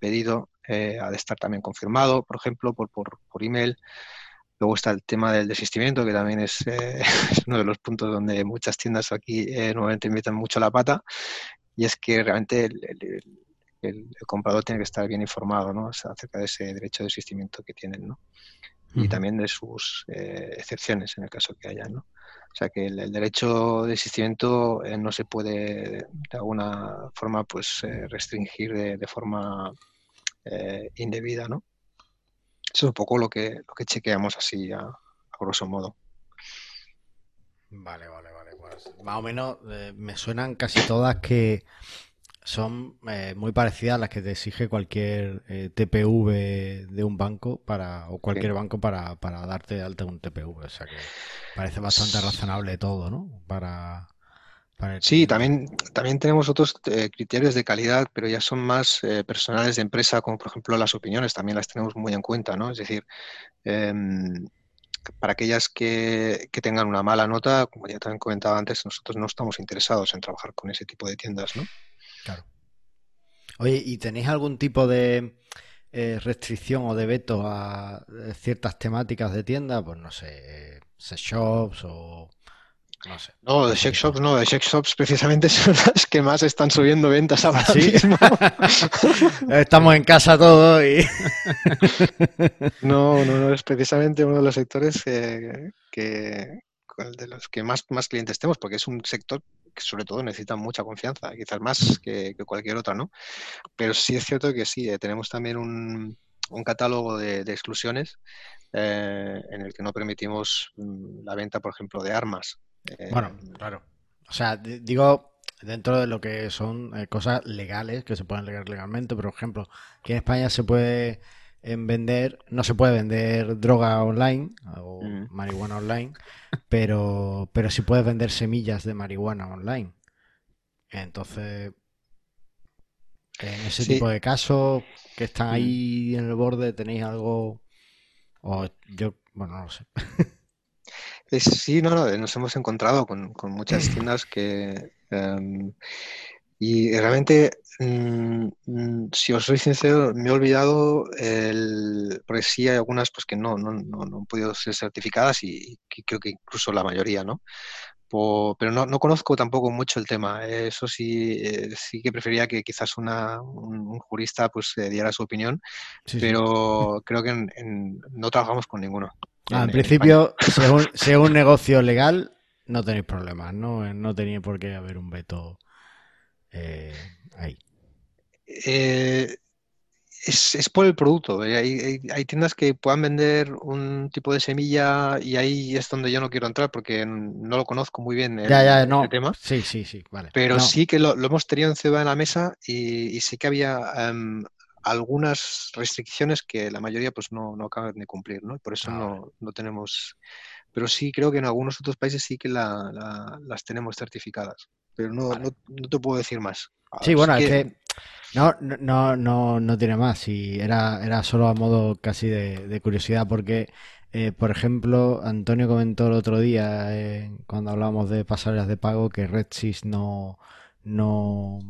[SPEAKER 3] pedido eh, ha de estar también confirmado, por ejemplo, por, por, email. Luego está el tema del desistimiento, que también es, uno de los puntos donde muchas tiendas aquí nuevamente meten mucho la pata. Y es que realmente comprador tiene que estar bien informado ¿no? acerca de ese derecho de asistimiento que tienen, ¿no? Y también de sus eh, excepciones en el caso que haya, ¿no? O sea que el, derecho de asistimiento eh, no se puede de alguna forma pues eh, restringir de, forma indebida, ¿no? Eso es un poco lo que, lo que chequeamos así a, grosso modo.
[SPEAKER 1] Vale, vale, vale. Pues más o menos me suenan casi todas que son eh, muy parecidas a las que te exige cualquier eh, TPV de un banco para o cualquier banco para, para, darte de alta un TPV. O sea que parece bastante razonable todo, ¿no? Para,
[SPEAKER 3] sí, también, también tenemos otros eh, criterios de calidad, pero ya son más personales de empresa, como por ejemplo las opiniones, también las tenemos muy en cuenta, ¿no? Es decir, em, para aquellas que, que, tengan una mala nota, como ya también comentaba antes, nosotros no estamos interesados en trabajar con ese tipo de tiendas, ¿no? Claro.
[SPEAKER 1] Oye, ¿y tenéis algún tipo de eh, restricción o de veto a eh, ciertas temáticas de tienda? Pues no sé, set shops o... no sé.
[SPEAKER 3] No, de sex shops no, de sex shops precisamente son las que más están subiendo ventas ahora ¿Sí? mismo.
[SPEAKER 1] Estamos en casa todos y...
[SPEAKER 3] no, no, no, es precisamente uno de los sectores que, de los que más, más clientes tenemos, porque es un sector que sobre todo necesita mucha confianza, quizás más que, cualquier otra, ¿no? Pero sí es cierto que sí, eh, tenemos también un, un catálogo de, exclusiones eh, en el que no permitimos mm, la venta, por ejemplo, de armas.
[SPEAKER 1] Eh, bueno, claro. O sea, digo, dentro de lo que son cosas legales, que se pueden leer legalmente, por ejemplo, aquí en España se puede en vender, no se puede vender droga online o mm. marihuana online, pero, pero sí puedes vender semillas de marihuana online. Entonces, en ese tipo de casos que están mm. ahí en el borde, ¿tenéis algo? O yo, bueno, no lo sé.
[SPEAKER 3] sí, no, no, nos hemos encontrado con, muchas tiendas que... Em, y realmente Mm, mm, si os soy sincero, me he olvidado, el, porque sí hay algunas pues, que no, no, no, han podido ser certificadas y, creo que incluso la mayoría, ¿no? pero no, no, conozco tampoco mucho el tema. Eso sí, eh, sí que prefería que quizás una, un, jurista pues diera su opinión, pero creo que no trabajamos con ninguno.
[SPEAKER 1] Ah, en, principio, si es, un, negocio legal, no tenéis problemas, ¿no? No tenéis por qué haber un veto eh, ahí.
[SPEAKER 3] Eh, es, por el producto. Eh, hay, tiendas que puedan vender un tipo de semilla y ahí es donde yo no quiero entrar porque no lo conozco muy bien el, tema.
[SPEAKER 1] Sí, sí, sí, vale.
[SPEAKER 3] Pero sí que lo, hemos tenido en Ciudad en la mesa y, sí que había em, algunas restricciones que la mayoría pues no, no acaban de cumplir, ¿no? Por eso ah, no, tenemos... Pero sí creo que en algunos otros países sí que las tenemos certificadas. Pero no, no, te puedo decir más.
[SPEAKER 1] Sí, bueno, es que no, no, no, no tiene más. Y era, era solo a modo casi de, curiosidad, porque, eh, por ejemplo, Antonio comentó el otro día, eh, cuando hablábamos de pasarelas de pago, que RedSys no, no,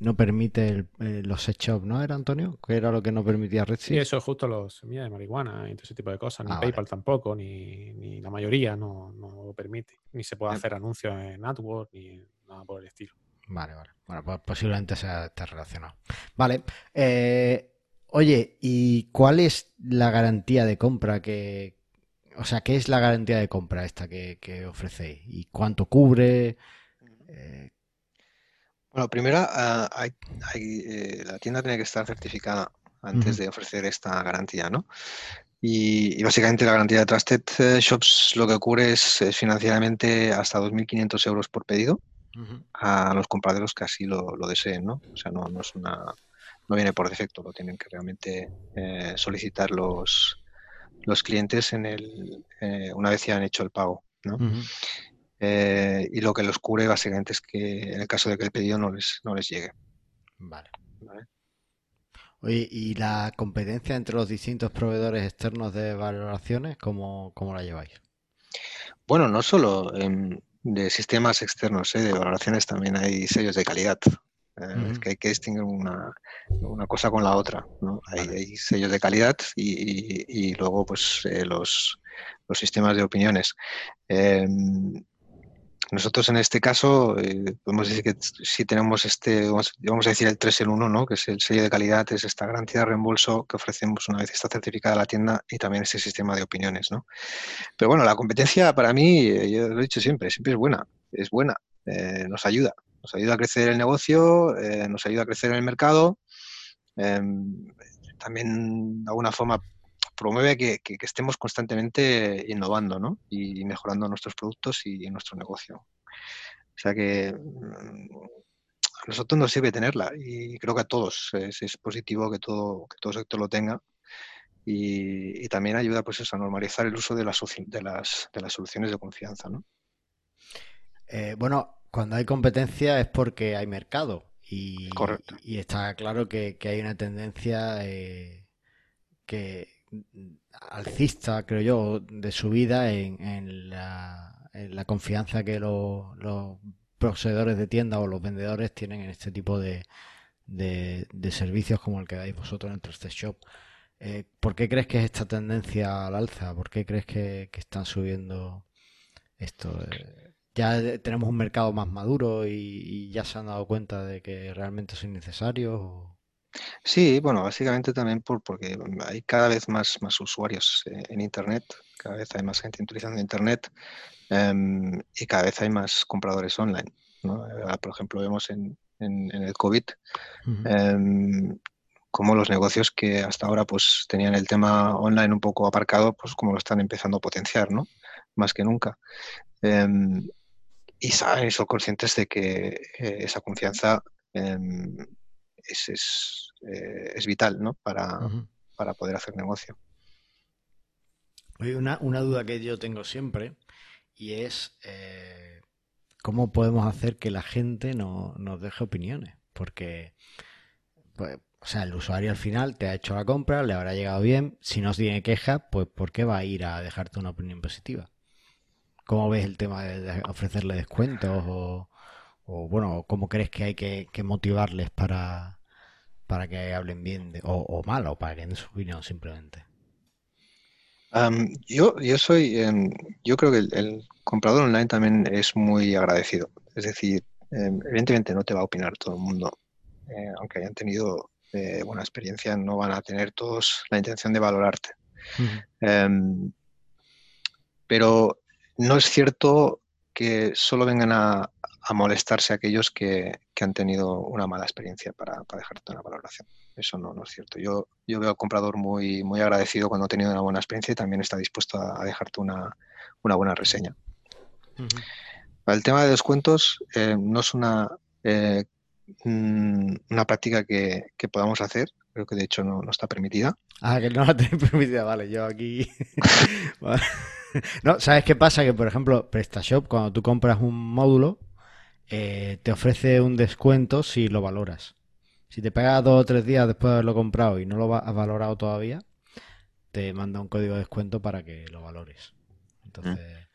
[SPEAKER 1] no permite eh, los set shop, ¿no? ¿Era Antonio? ¿Qué era lo que no permitía RedSys?
[SPEAKER 2] Sí, eso es justo los semillas de marihuana y todo ese tipo de cosas. Ni ah, PayPal tampoco, ni, ni, la mayoría no, no lo permite. Ni se puede hacer anuncios en AdWords, ni nada por el estilo.
[SPEAKER 1] Vale, vale. Bueno, pues posiblemente sea, esté relacionado. Vale. Eh, oye, ¿y cuál es la garantía de compra que... O sea, ¿qué es la garantía de compra esta que, ofrecéis? ¿Y cuánto cubre?
[SPEAKER 3] Eh, bueno, primero, ah, hay, eh, la tienda tiene que estar certificada antes de ofrecer esta garantía, ¿no? Y, básicamente la garantía de Trusted Shops lo que cubre es, es financieramente hasta 2.500 euros por pedido a los compradores que así lo, deseen, ¿no? O sea, no, no, es una, no viene por defecto, lo tienen que realmente eh, solicitar los, los clientes en el, eh, una vez ya han hecho el pago, ¿no? Eh, y lo que los cubre básicamente es que en el caso de que el pedido no les, no les llegue.
[SPEAKER 1] Vale. Oye, ¿y la competencia entre los distintos proveedores externos de valoraciones, cómo, cómo la lleváis?
[SPEAKER 3] Bueno, no solo. en de sistemas externos, ¿eh? de valoraciones también hay sellos de calidad. Eh, es que hay que distinguir una, una cosa con la otra. ¿no? Hay, sellos de calidad y, y, luego pues eh, los, los, sistemas de opiniones. Nosotros en este caso eh, podemos decir que si tenemos este, vamos, a decir el 3 en 1, ¿no? que es el sello de calidad, es esta garantía de reembolso que ofrecemos una vez está certificada la tienda y también este sistema de opiniones. ¿no? Pero bueno, la competencia para mí, eh, yo lo he dicho siempre, siempre es buena, es buena, eh, nos ayuda, nos ayuda a crecer el negocio, nos ayuda a crecer el mercado, em, también de alguna forma promueve que, estemos constantemente innovando ¿no? y mejorando nuestros productos y nuestro negocio. O sea que mm, a nosotros nos sirve tenerla y creo que a todos es, positivo que todo, que todo sector lo tenga y, también ayuda pues eso, a normalizar el uso de las, de las, de las soluciones de confianza. ¿no?
[SPEAKER 1] Eh, bueno, cuando hay competencia es porque hay mercado y, y está claro que, hay una tendencia eh, que, alcista, creo yo, de su vida en, la, confianza que los, los poseedores de tienda o los vendedores tienen en este tipo de, servicios como el que dais vosotros en Trusted Shop. Eh, ¿Por qué crees que es esta tendencia al alza? ¿Por qué crees que, están subiendo esto? ¿Ya tenemos un mercado más maduro y, ya se han dado cuenta de que realmente son necesarios?
[SPEAKER 3] Sí, bueno, básicamente también por, porque hay cada vez más, más usuarios eh, en Internet, cada vez hay más gente utilizando Internet em, y cada vez hay más compradores online. por ejemplo, vemos en, el COVID em, como los negocios que hasta ahora pues tenían el tema online un poco aparcado, pues como lo están empezando a potenciar, ¿no? Más que nunca. Em, y saben y son conscientes de que eh, esa confianza es, eh, es, vital ¿no? para, para, poder hacer negocio.
[SPEAKER 1] Oye, una, una, duda que yo tengo siempre y es eh, cómo podemos hacer que la gente no, nos deje opiniones. Porque, pues, o sea, el usuario al final te ha hecho la compra, le habrá llegado bien. Si no tiene queja, pues ¿por qué va a ir a dejarte una opinión positiva? ¿Cómo ves el tema de ofrecerle descuentos o, o bueno, cómo crees que hay que, que motivarles para, para que hablen bien de, o, mal o para que den su opinión simplemente?
[SPEAKER 3] yo, yo soy, em, yo creo que el, comprador online también es muy agradecido. Es decir, em, evidentemente no te va a opinar todo el mundo, eh, aunque hayan tenido eh, buena experiencia, no van a tener todos la intención de valorarte. Em, pero no es cierto que solo vengan a, a molestarse aquellos que, han tenido una mala experiencia para, dejarte una valoración. Eso no, no, es cierto. Yo, yo veo al comprador muy, muy agradecido cuando ha tenido una buena experiencia y también está dispuesto a, dejarte una, buena reseña. El tema de descuentos eh, no es una, eh, mm, una práctica que, podamos hacer. Creo que de hecho no, está permitida.
[SPEAKER 1] Ah, que no la tenéis permitida, vale. Yo aquí. no, ¿sabes qué pasa? Que por ejemplo, PrestaShop, cuando tú compras un módulo, eh, te ofrece un descuento si lo valoras. Si te pega dos o tres días después de haberlo comprado y no lo has valorado todavía, te manda un código de descuento para que lo valores. Entonces,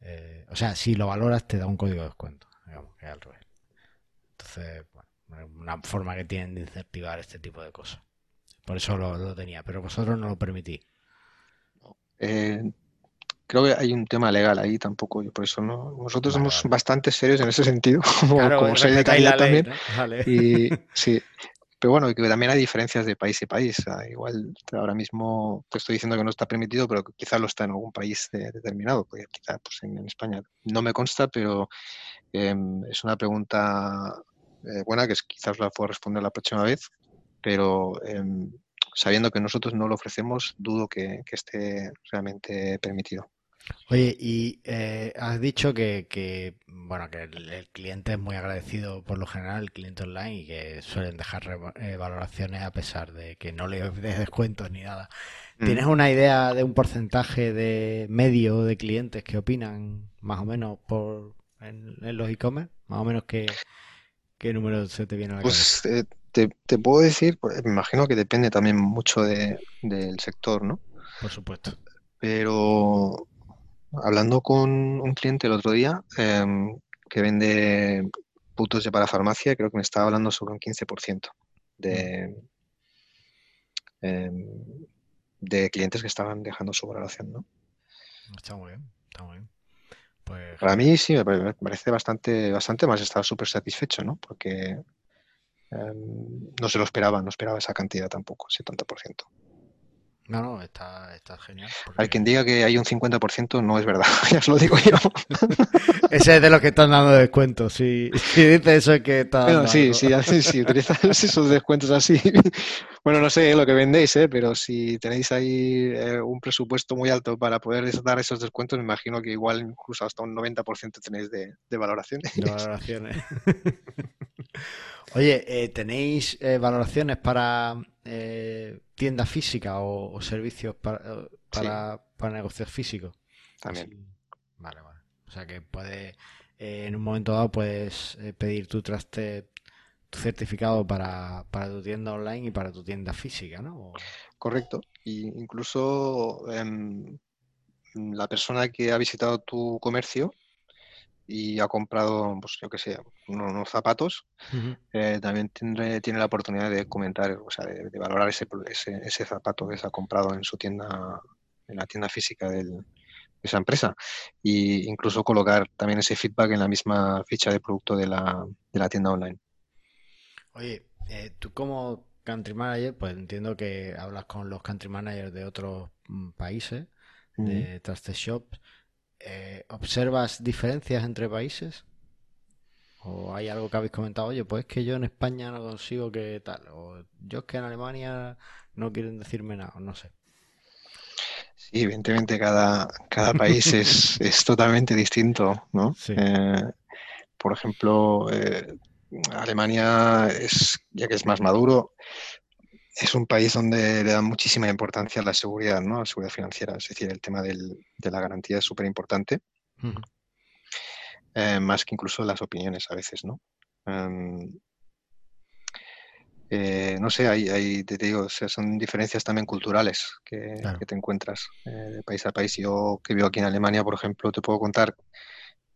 [SPEAKER 1] eh, o sea, si lo valoras te da un código de descuento, digamos que es al revés. Entonces, bueno, una forma que tienen de incentivar este tipo de cosas. Por eso lo, tenía, pero vosotros no lo permitís.
[SPEAKER 3] Eh, creo que hay un tema legal ahí tampoco, por eso no. Nosotros somos bastante serios en ese sentido, como, como también. Y sí, pero bueno, que también hay diferencias de país y país. igual ahora mismo te estoy diciendo que no está permitido, pero quizás lo está en algún país determinado, porque quizás pues, en, España no me consta, pero em, es una pregunta eh, buena que quizás la puedo responder la próxima vez, pero em, sabiendo que nosotros no lo ofrecemos, dudo que esté realmente permitido.
[SPEAKER 1] Oye, y eh, has dicho que, bueno, que el, cliente es muy agradecido por lo general, el cliente online, y que suelen dejar eh, valoraciones a pesar de que no le des descuentos ni nada. Mm. ¿Tienes una idea de un porcentaje de medio de clientes que opinan más o menos por en, los e-commerce? Más o menos qué, qué número se te viene a la
[SPEAKER 3] pues, cabeza. Pues te, puedo decir, pues, me imagino que depende también mucho del sector, ¿no?
[SPEAKER 1] Por supuesto.
[SPEAKER 3] Pero hablando con un cliente el otro día em, que vende putos de parafarmacia, creo que me estaba hablando sobre un 15% de, em, de clientes que estaban dejando su valoración, ¿no?
[SPEAKER 1] Está muy bien, está muy bien.
[SPEAKER 3] Pues Para mí sí, me parece bastante, bastante más, estaba súper satisfecho, ¿no? Porque em, no se lo esperaba, no esperaba esa cantidad tampoco, ese tanto por ciento.
[SPEAKER 1] No, no, está, está genial.
[SPEAKER 3] Hay quien diga que hay un 50% no es verdad, ya os lo digo yo.
[SPEAKER 1] Ese es de los que están dando descuentos. Si, si dice eso es que está.
[SPEAKER 3] Bueno, sí, sí, sí, utilizas esos descuentos así. Bueno, no sé lo que vendéis, ¿eh? pero si tenéis ahí eh, un presupuesto muy alto para poder dar esos descuentos, me imagino que igual incluso hasta un 90% tenéis de, de valoraciones.
[SPEAKER 1] De valoraciones. Oye, eh, ¿tenéis eh, valoraciones para eh, tienda física o, servicios para, para, negocios físicos?
[SPEAKER 3] También.
[SPEAKER 1] Vale, vale. O sea que puedes, en un momento dado puedes pedir tu traste, tu certificado para, para, tu tienda online y para tu tienda física, ¿no?
[SPEAKER 3] Correcto. Y incluso em, la persona que ha visitado tu comercio y ha comprado, pues yo que sé, unos, zapatos, eh, también tiene, tiene la oportunidad de comentar, o sea, de, valorar ese, ese, zapato que se ha comprado en su tienda, en la tienda física del, esa empresa e incluso colocar también ese feedback en la misma ficha de producto de la, de la tienda online.
[SPEAKER 1] Oye, eh, tú como country manager, pues entiendo que hablas con los country managers de otros mm, países, de Trusted Shops. Eh, ¿Observas diferencias entre países? ¿O hay algo que habéis comentado? Oye, pues es que yo en España no consigo que tal. O yo es que en Alemania no quieren decirme nada, no sé.
[SPEAKER 3] Sí, evidentemente cada, cada país es, es, totalmente distinto, ¿no? Eh, por ejemplo, eh, Alemania es, ya que es más maduro, es un país donde le dan muchísima importancia a la seguridad, ¿no? A la seguridad financiera. Es decir, el tema del, de la garantía es súper importante. Eh, más que incluso las opiniones a veces, ¿no? Em, eh, no sé, hay, te digo, son diferencias también culturales que, te encuentras eh, de país a país. Yo que vivo aquí en Alemania, por ejemplo, te puedo contar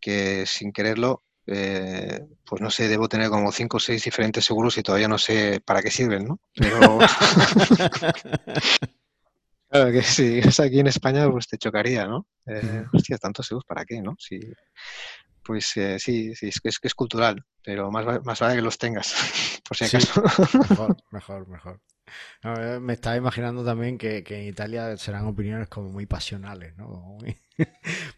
[SPEAKER 3] que sin quererlo, pues no sé, debo tener como cinco o seis diferentes seguros y todavía no sé para qué sirven, ¿no? Pero claro que si es aquí en España, pues te chocaría, ¿no? hostia, tantos seguros, ¿para qué, no? Si pues eh, sí, sí, es que, es que es cultural, pero más, más vale que los tengas, por si acaso.
[SPEAKER 1] mejor, mejor, mejor. Eh, me estaba imaginando también que, en Italia serán opiniones como muy pasionales, ¿no?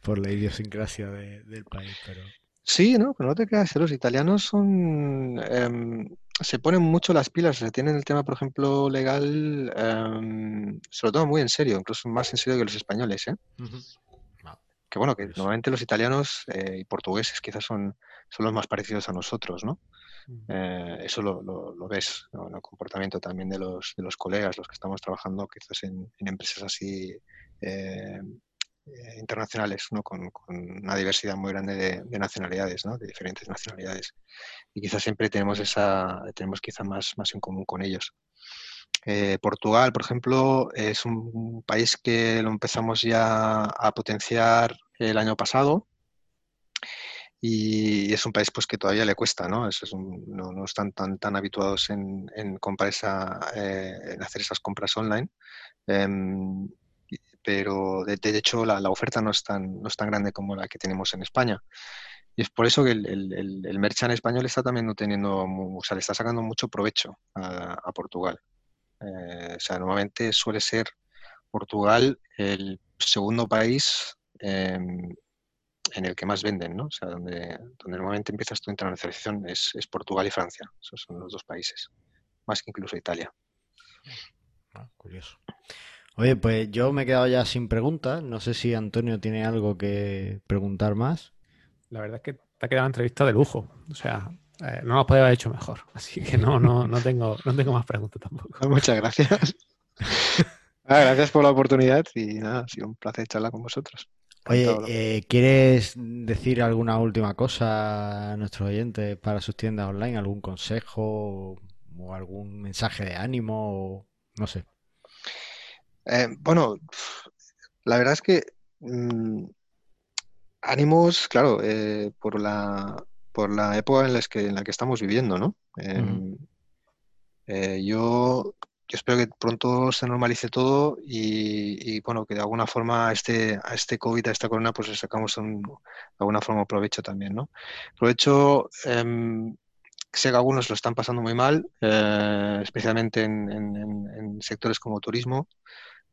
[SPEAKER 1] por la idiosincrasia del país, pero...
[SPEAKER 3] Sí, ¿no? Pero no te creas, los italianos son... Em, se ponen mucho las pilas, se tienen el tema, por ejemplo, legal, em, se lo toman muy en serio, incluso más en serio que los españoles, ¿eh? que bueno, que normalmente los italianos eh, y portugueses quizás son, son los más parecidos a nosotros, ¿no? Eh, eso lo, lo, ves en el comportamiento también de los, de los colegas, los que estamos trabajando quizás en, empresas así eh, internacionales, ¿no? Con, una diversidad muy grande de, nacionalidades, ¿no? de diferentes nacionalidades. Y quizás siempre tenemos esa, tenemos quizá más, más en común con ellos. Eh, Portugal, por ejemplo, es un país que lo empezamos ya a potenciar el año pasado y es un país pues que todavía le cuesta, ¿no? no, están tan, tan habituados en, comprar eh, en hacer esas compras online. Em, pero de, hecho la, oferta no es, tan, no es tan grande como la que tenemos en España. Y es por eso que el, el, el, merchant español está también no teniendo, o sea, le está sacando mucho provecho a Portugal. Eh, o sea, normalmente suele ser Portugal el segundo país em, en el que más venden, ¿no? O sea, donde, donde normalmente empiezas tu internacionalización es, es, Portugal y Francia. Esos son los dos países, más que incluso Italia.
[SPEAKER 1] Ah, curioso. Oye, pues yo me he quedado ya sin preguntas. No sé si Antonio tiene algo que preguntar más.
[SPEAKER 2] La verdad es que te ha quedado entrevista de lujo. O sea, eh, no lo podía haber hecho mejor. Así que no, no, no, tengo, no tengo más preguntas tampoco.
[SPEAKER 3] Muchas gracias. Ah, gracias por la oportunidad y nada, ha sido un placer charlar con vosotros.
[SPEAKER 1] Oye, eh, ¿quieres decir alguna última cosa a nuestros oyentes para sus tiendas online? ¿Algún consejo o algún mensaje de ánimo? no sé.
[SPEAKER 3] Eh, bueno, la verdad es que mm, ánimos, claro, por la por la época en la que, en la que estamos viviendo, ¿no? Em, eh, yo, yo, espero que pronto se normalice todo y, bueno, que de alguna forma a este, a este COVID, a esta corona, pues le sacamos un, de alguna forma provecho también, ¿no? Provecho, em, sé que algunos lo están pasando muy mal, eh, especialmente en, sectores como turismo,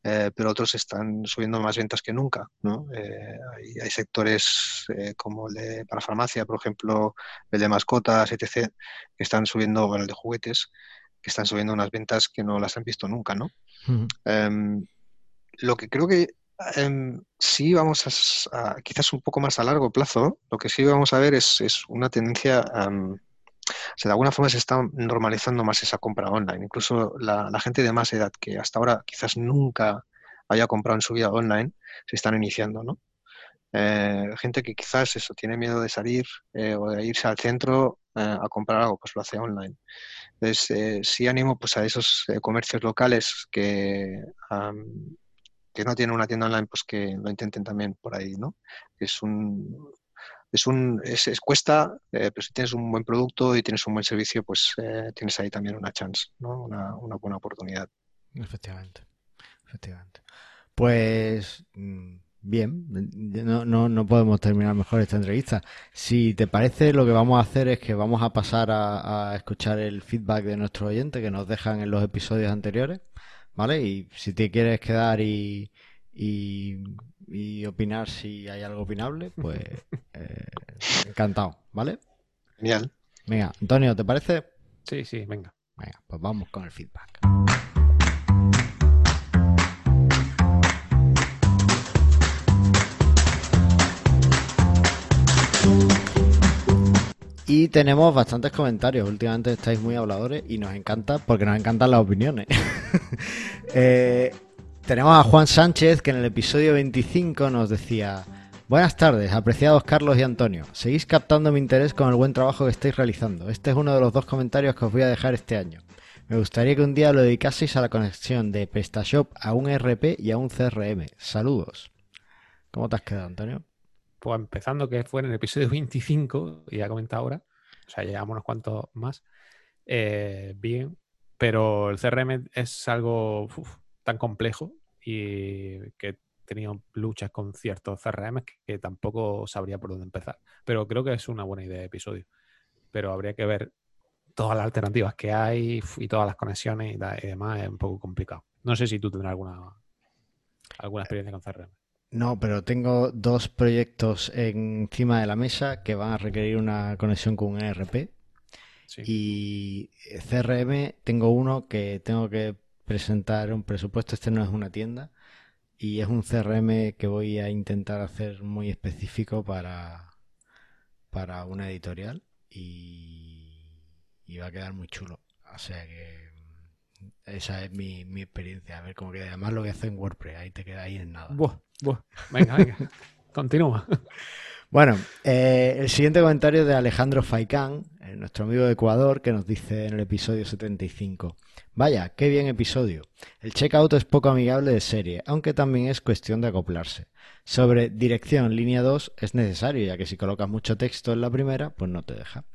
[SPEAKER 3] eh, pero otros están subiendo más ventas que nunca. ¿no? Eh, hay, sectores eh, como el de para farmacia, por ejemplo, el de mascotas, etc., que están subiendo, bueno, el de juguetes, que están subiendo unas ventas que no las han visto nunca. ¿no? Em, lo que creo que em, sí vamos a, quizás un poco más a largo plazo, lo que sí vamos a ver es, es una tendencia em, o de alguna forma se está normalizando más esa compra online. Incluso la, gente de más edad que hasta ahora quizás nunca haya comprado en su vida online, se están iniciando, ¿no? Eh, gente que quizás eso tiene miedo de salir eh, o de irse al centro eh, a comprar algo, pues lo hace online. Entonces, sí animo pues, a esos comercios locales que, que no tienen una tienda online, pues que lo intenten también por ahí, ¿no? Es un, es un, es, cuesta, eh, pero si tienes un buen producto y tienes un buen servicio, pues eh, tienes ahí también una chance, ¿no? una, buena oportunidad.
[SPEAKER 1] Efectivamente, efectivamente. Pues mm, bien, no, no, no, podemos terminar mejor esta entrevista. Si te parece, lo que vamos a hacer es que vamos a pasar a, escuchar el feedback de nuestros oyentes que nos dejan en los episodios anteriores, ¿vale? Y si te quieres quedar y, y, opinar si hay algo opinable, pues eh, encantado, ¿vale?
[SPEAKER 3] Genial.
[SPEAKER 1] Venga, Antonio, ¿te parece?
[SPEAKER 2] Sí, sí, venga.
[SPEAKER 1] Venga, pues vamos con el feedback. Y tenemos bastantes comentarios. Últimamente estáis muy habladores y nos encanta porque nos encantan las opiniones. Eh, tenemos a Juan Sánchez que en el episodio 25 nos decía: Buenas tardes, apreciados Carlos y Antonio. Seguís captando mi interés con el buen trabajo que estáis realizando. Este es uno de los dos comentarios que os voy a dejar este año. Me gustaría que un día lo dedicaseis a la conexión de PrestaShop a un RP y a un CRM. Saludos. ¿Cómo te has quedado, Antonio?
[SPEAKER 2] pues empezando que fue en el episodio 25, y ya comentado ahora, o sea, llevamos unos cuantos más, eh, bien, pero el CRM es algo tan complejo y que he tenido luchas con ciertos CRM que, tampoco sabría por dónde empezar. Pero creo que es una buena idea de episodio. Pero habría que ver todas las alternativas que hay y todas las conexiones y, demás, es un poco complicado. No sé si tú tendrás alguna, alguna experiencia con CRM.
[SPEAKER 1] No, pero tengo dos proyectos encima de la mesa que van a requerir una conexión con un ERP. Y CRM tengo uno que tengo que presentar un presupuesto. Este no es una tienda. Y es un CRM que voy a intentar hacer muy específico para, para una editorial. Y, y va a quedar muy chulo. O sea que esa es mi, experiencia. A ver cómo queda. Además lo voy a hacer en WordPress. Ahí te queda ahí en nada.
[SPEAKER 2] Venga, venga. Continúa.
[SPEAKER 1] Bueno, eh, el siguiente comentario de Alejandro Faicán, eh, nuestro amigo de Ecuador, que nos dice en el episodio 75. Vaya, qué bien episodio. El checkout es poco amigable de serie, aunque también es cuestión de acoplarse. Sobre dirección línea 2 es necesario, ya que si colocas mucho texto en la primera, pues no te deja.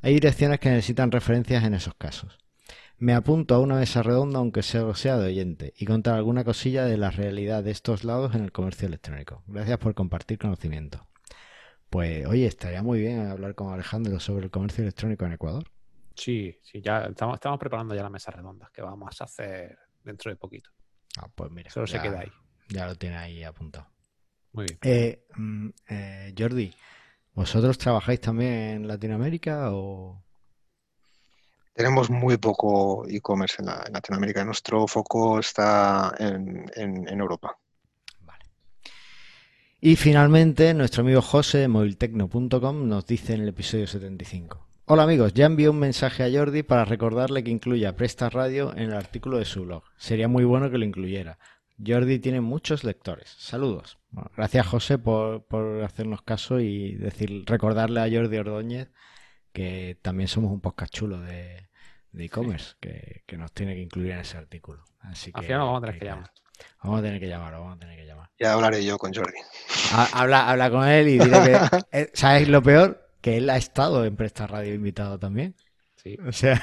[SPEAKER 1] Hay direcciones que necesitan referencias en esos casos. Me apunto a una mesa redonda, aunque sea, sea de oyente, y contar alguna cosilla de la realidad de estos lados en el comercio electrónico. Gracias por compartir conocimiento. Pues, oye, estaría muy bien hablar con Alejandro sobre el comercio electrónico en Ecuador.
[SPEAKER 2] Sí, sí, ya estamos, estamos preparando ya la mesa redonda, que vamos a hacer dentro de poquito.
[SPEAKER 1] Ah, pues mira.
[SPEAKER 2] Solo se queda ahí.
[SPEAKER 1] Ya lo tiene ahí apuntado.
[SPEAKER 2] Muy bien.
[SPEAKER 1] Eh, mm, eh, Jordi, ¿vosotros trabajáis también en Latinoamérica o...?
[SPEAKER 3] Tenemos muy poco e-commerce en, Latinoamérica. Nuestro foco está en, Europa.
[SPEAKER 1] Vale. Y finalmente, nuestro amigo José de moviltecno.com nos dice en el episodio 75. Hola amigos, ya envié un mensaje a Jordi para recordarle que incluya Presta Radio en el artículo de su blog. Sería muy bueno que lo incluyera. Jordi tiene muchos lectores. Saludos. gracias José por, por, hacernos caso y decir, recordarle a Jordi Ordóñez que también somos un podcast chulo de, de e-commerce que, nos tiene que incluir en ese artículo. Así que,
[SPEAKER 2] Al final vamos a tener que, llamar.
[SPEAKER 1] Vamos a tener que llamar, vamos a tener que llamar.
[SPEAKER 3] Ya hablaré yo con Jordi.
[SPEAKER 1] Habla, habla con él y dile que. Eh, ¿Sabes lo peor? Que él ha estado en Presta Radio invitado también.
[SPEAKER 2] Sí.
[SPEAKER 1] O sea,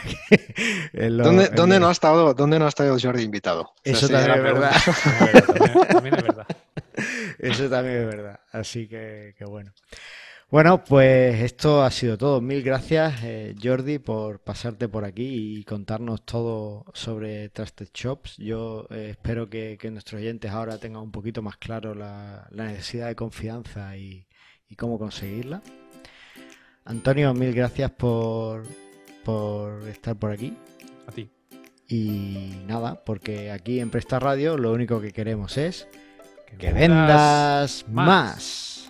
[SPEAKER 3] ¿Dónde, no ha estado, ¿Dónde no ha estado Jordi invitado?
[SPEAKER 1] Eso también es verdad.
[SPEAKER 2] también, es verdad.
[SPEAKER 1] Eso también es verdad. Así que, que bueno. Bueno, pues esto ha sido todo. Mil gracias, eh, Jordi, por pasarte por aquí y contarnos todo sobre Trusted Shops. Yo eh, espero que, nuestros oyentes ahora tengan un poquito más claro la, necesidad de confianza y, cómo conseguirla. Antonio, mil gracias por, por estar por aquí.
[SPEAKER 2] A ti.
[SPEAKER 1] Y nada, porque aquí en Presta Radio lo único que queremos es que, vendas, más.